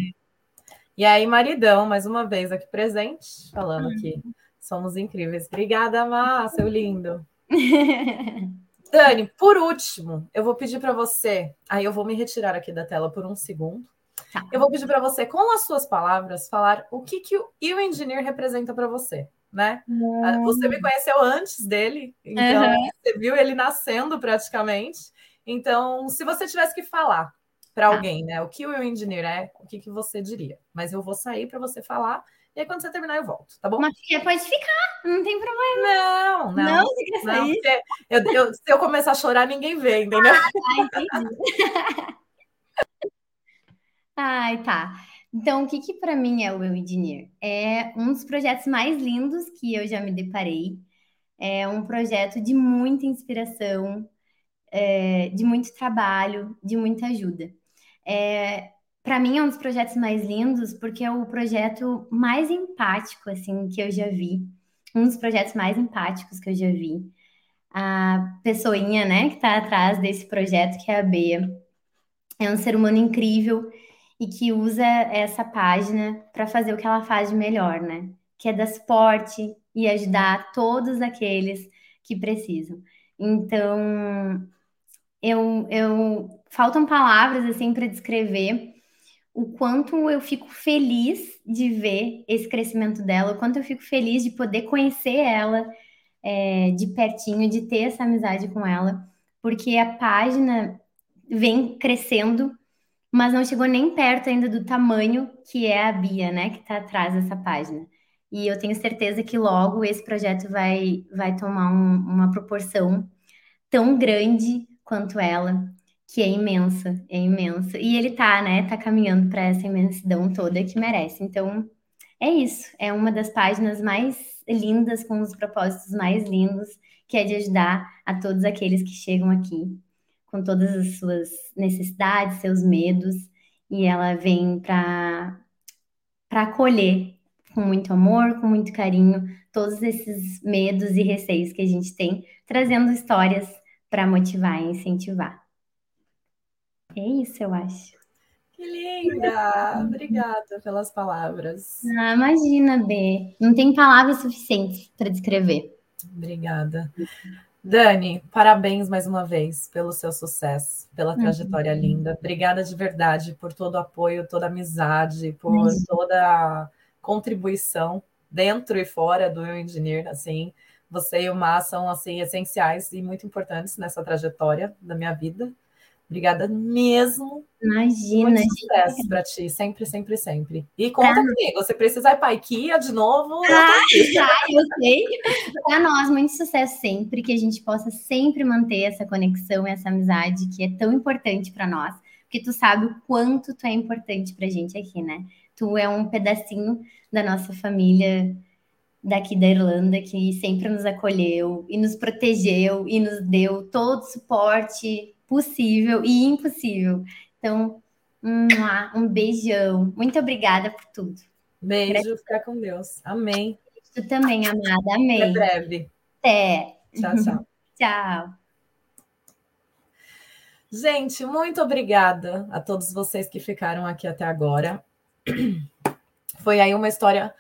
E aí, maridão, mais uma vez aqui presente, falando que somos incríveis. Obrigada, Má, seu lindo. Dani, por último, eu vou pedir para você. Aí eu vou me retirar aqui da tela por um segundo. Tá. Eu vou pedir para você, com as suas palavras, falar o que, que o Engineer representa para você né? Uhum. Você me conheceu antes dele, então uhum. você viu ele nascendo praticamente. Então, se você tivesse que falar para tá. alguém, né, o que o engineer é, o que, que você diria? Mas eu vou sair para você falar. E aí, quando você terminar, eu volto, tá bom? Mas pode ficar, não tem problema. Não, não. Não, você quer sair? Não, eu, eu, se eu começar a chorar, ninguém vê, entendeu? Ah, entendi. Ai, tá. Então, o que, que para mim é o Eu Engineer? É um dos projetos mais lindos que eu já me deparei. É um projeto de muita inspiração, é, de muito trabalho, de muita ajuda. É, para mim é um dos projetos mais lindos porque é o projeto mais empático assim que eu já vi, um dos projetos mais empáticos que eu já vi. a pessoinha, né, que está atrás desse projeto, que é a Bea. É um ser humano incrível e que usa essa página para fazer o que ela faz de melhor, né? Que é dar suporte e ajudar todos aqueles que precisam. Então, eu, eu faltam palavras assim para descrever o quanto eu fico feliz de ver esse crescimento dela, o quanto eu fico feliz de poder conhecer ela é, de pertinho, de ter essa amizade com ela, porque a página vem crescendo, mas não chegou nem perto ainda do tamanho que é a Bia, né, que está atrás dessa página. E eu tenho certeza que logo esse projeto vai, vai tomar um, uma proporção tão grande quanto ela, que é imensa, é imensa. E ele tá, né, tá caminhando para essa imensidão toda que merece. Então, é isso. É uma das páginas mais lindas, com os propósitos mais lindos, que é de ajudar a todos aqueles que chegam aqui com todas as suas necessidades, seus medos, e ela vem para para acolher com muito amor, com muito carinho, todos esses medos e receios que a gente tem, trazendo histórias para motivar e incentivar. É isso, eu acho. Que linda! Obrigada pelas palavras. Ah, imagina, B. Não tem palavras suficientes para descrever. Obrigada. Dani, parabéns mais uma vez pelo seu sucesso, pela trajetória uhum. linda. Obrigada de verdade por todo o apoio, toda a amizade, por uhum. toda contribuição dentro e fora do Engineer, assim, você e o Má são assim essenciais e muito importantes nessa trajetória da minha vida. Obrigada mesmo. Imagina. Muito sucesso para ti, sempre, sempre, sempre. E conta ah. comigo, você precisa ir para IKEA de novo? Ah, eu, eu sei. Para nós, muito sucesso sempre, que a gente possa sempre manter essa conexão, essa amizade que é tão importante para nós. Porque tu sabe o quanto tu é importante para a gente aqui, né? Tu é um pedacinho da nossa família daqui da Irlanda que sempre nos acolheu e nos protegeu e nos deu todo o suporte possível e impossível. Então, um, beijão. Muito obrigada por tudo. Beijo, fica com Deus. Amém. Tu também, amada. Amém. Até breve. Até. Tchau, tchau. tchau. Gente, muito obrigada a todos vocês que ficaram aqui até agora. Foi aí uma história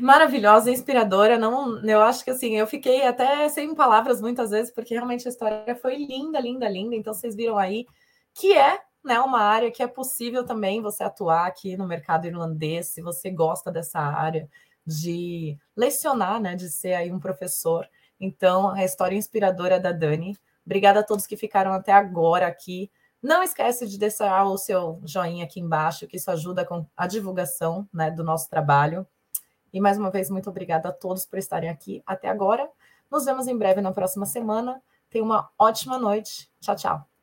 maravilhosa, inspiradora. Não, eu acho que assim, eu fiquei até sem palavras muitas vezes, porque realmente a história foi linda, linda, linda. Então vocês viram aí que é né, uma área que é possível também você atuar aqui no mercado irlandês, se você gosta dessa área de lecionar, né, de ser aí um professor. Então, a história inspiradora da Dani. Obrigada a todos que ficaram até agora aqui. Não esquece de deixar o seu joinha aqui embaixo, que isso ajuda com a divulgação né, do nosso trabalho. E mais uma vez, muito obrigada a todos por estarem aqui até agora. Nos vemos em breve na próxima semana. Tenha uma ótima noite. Tchau, tchau.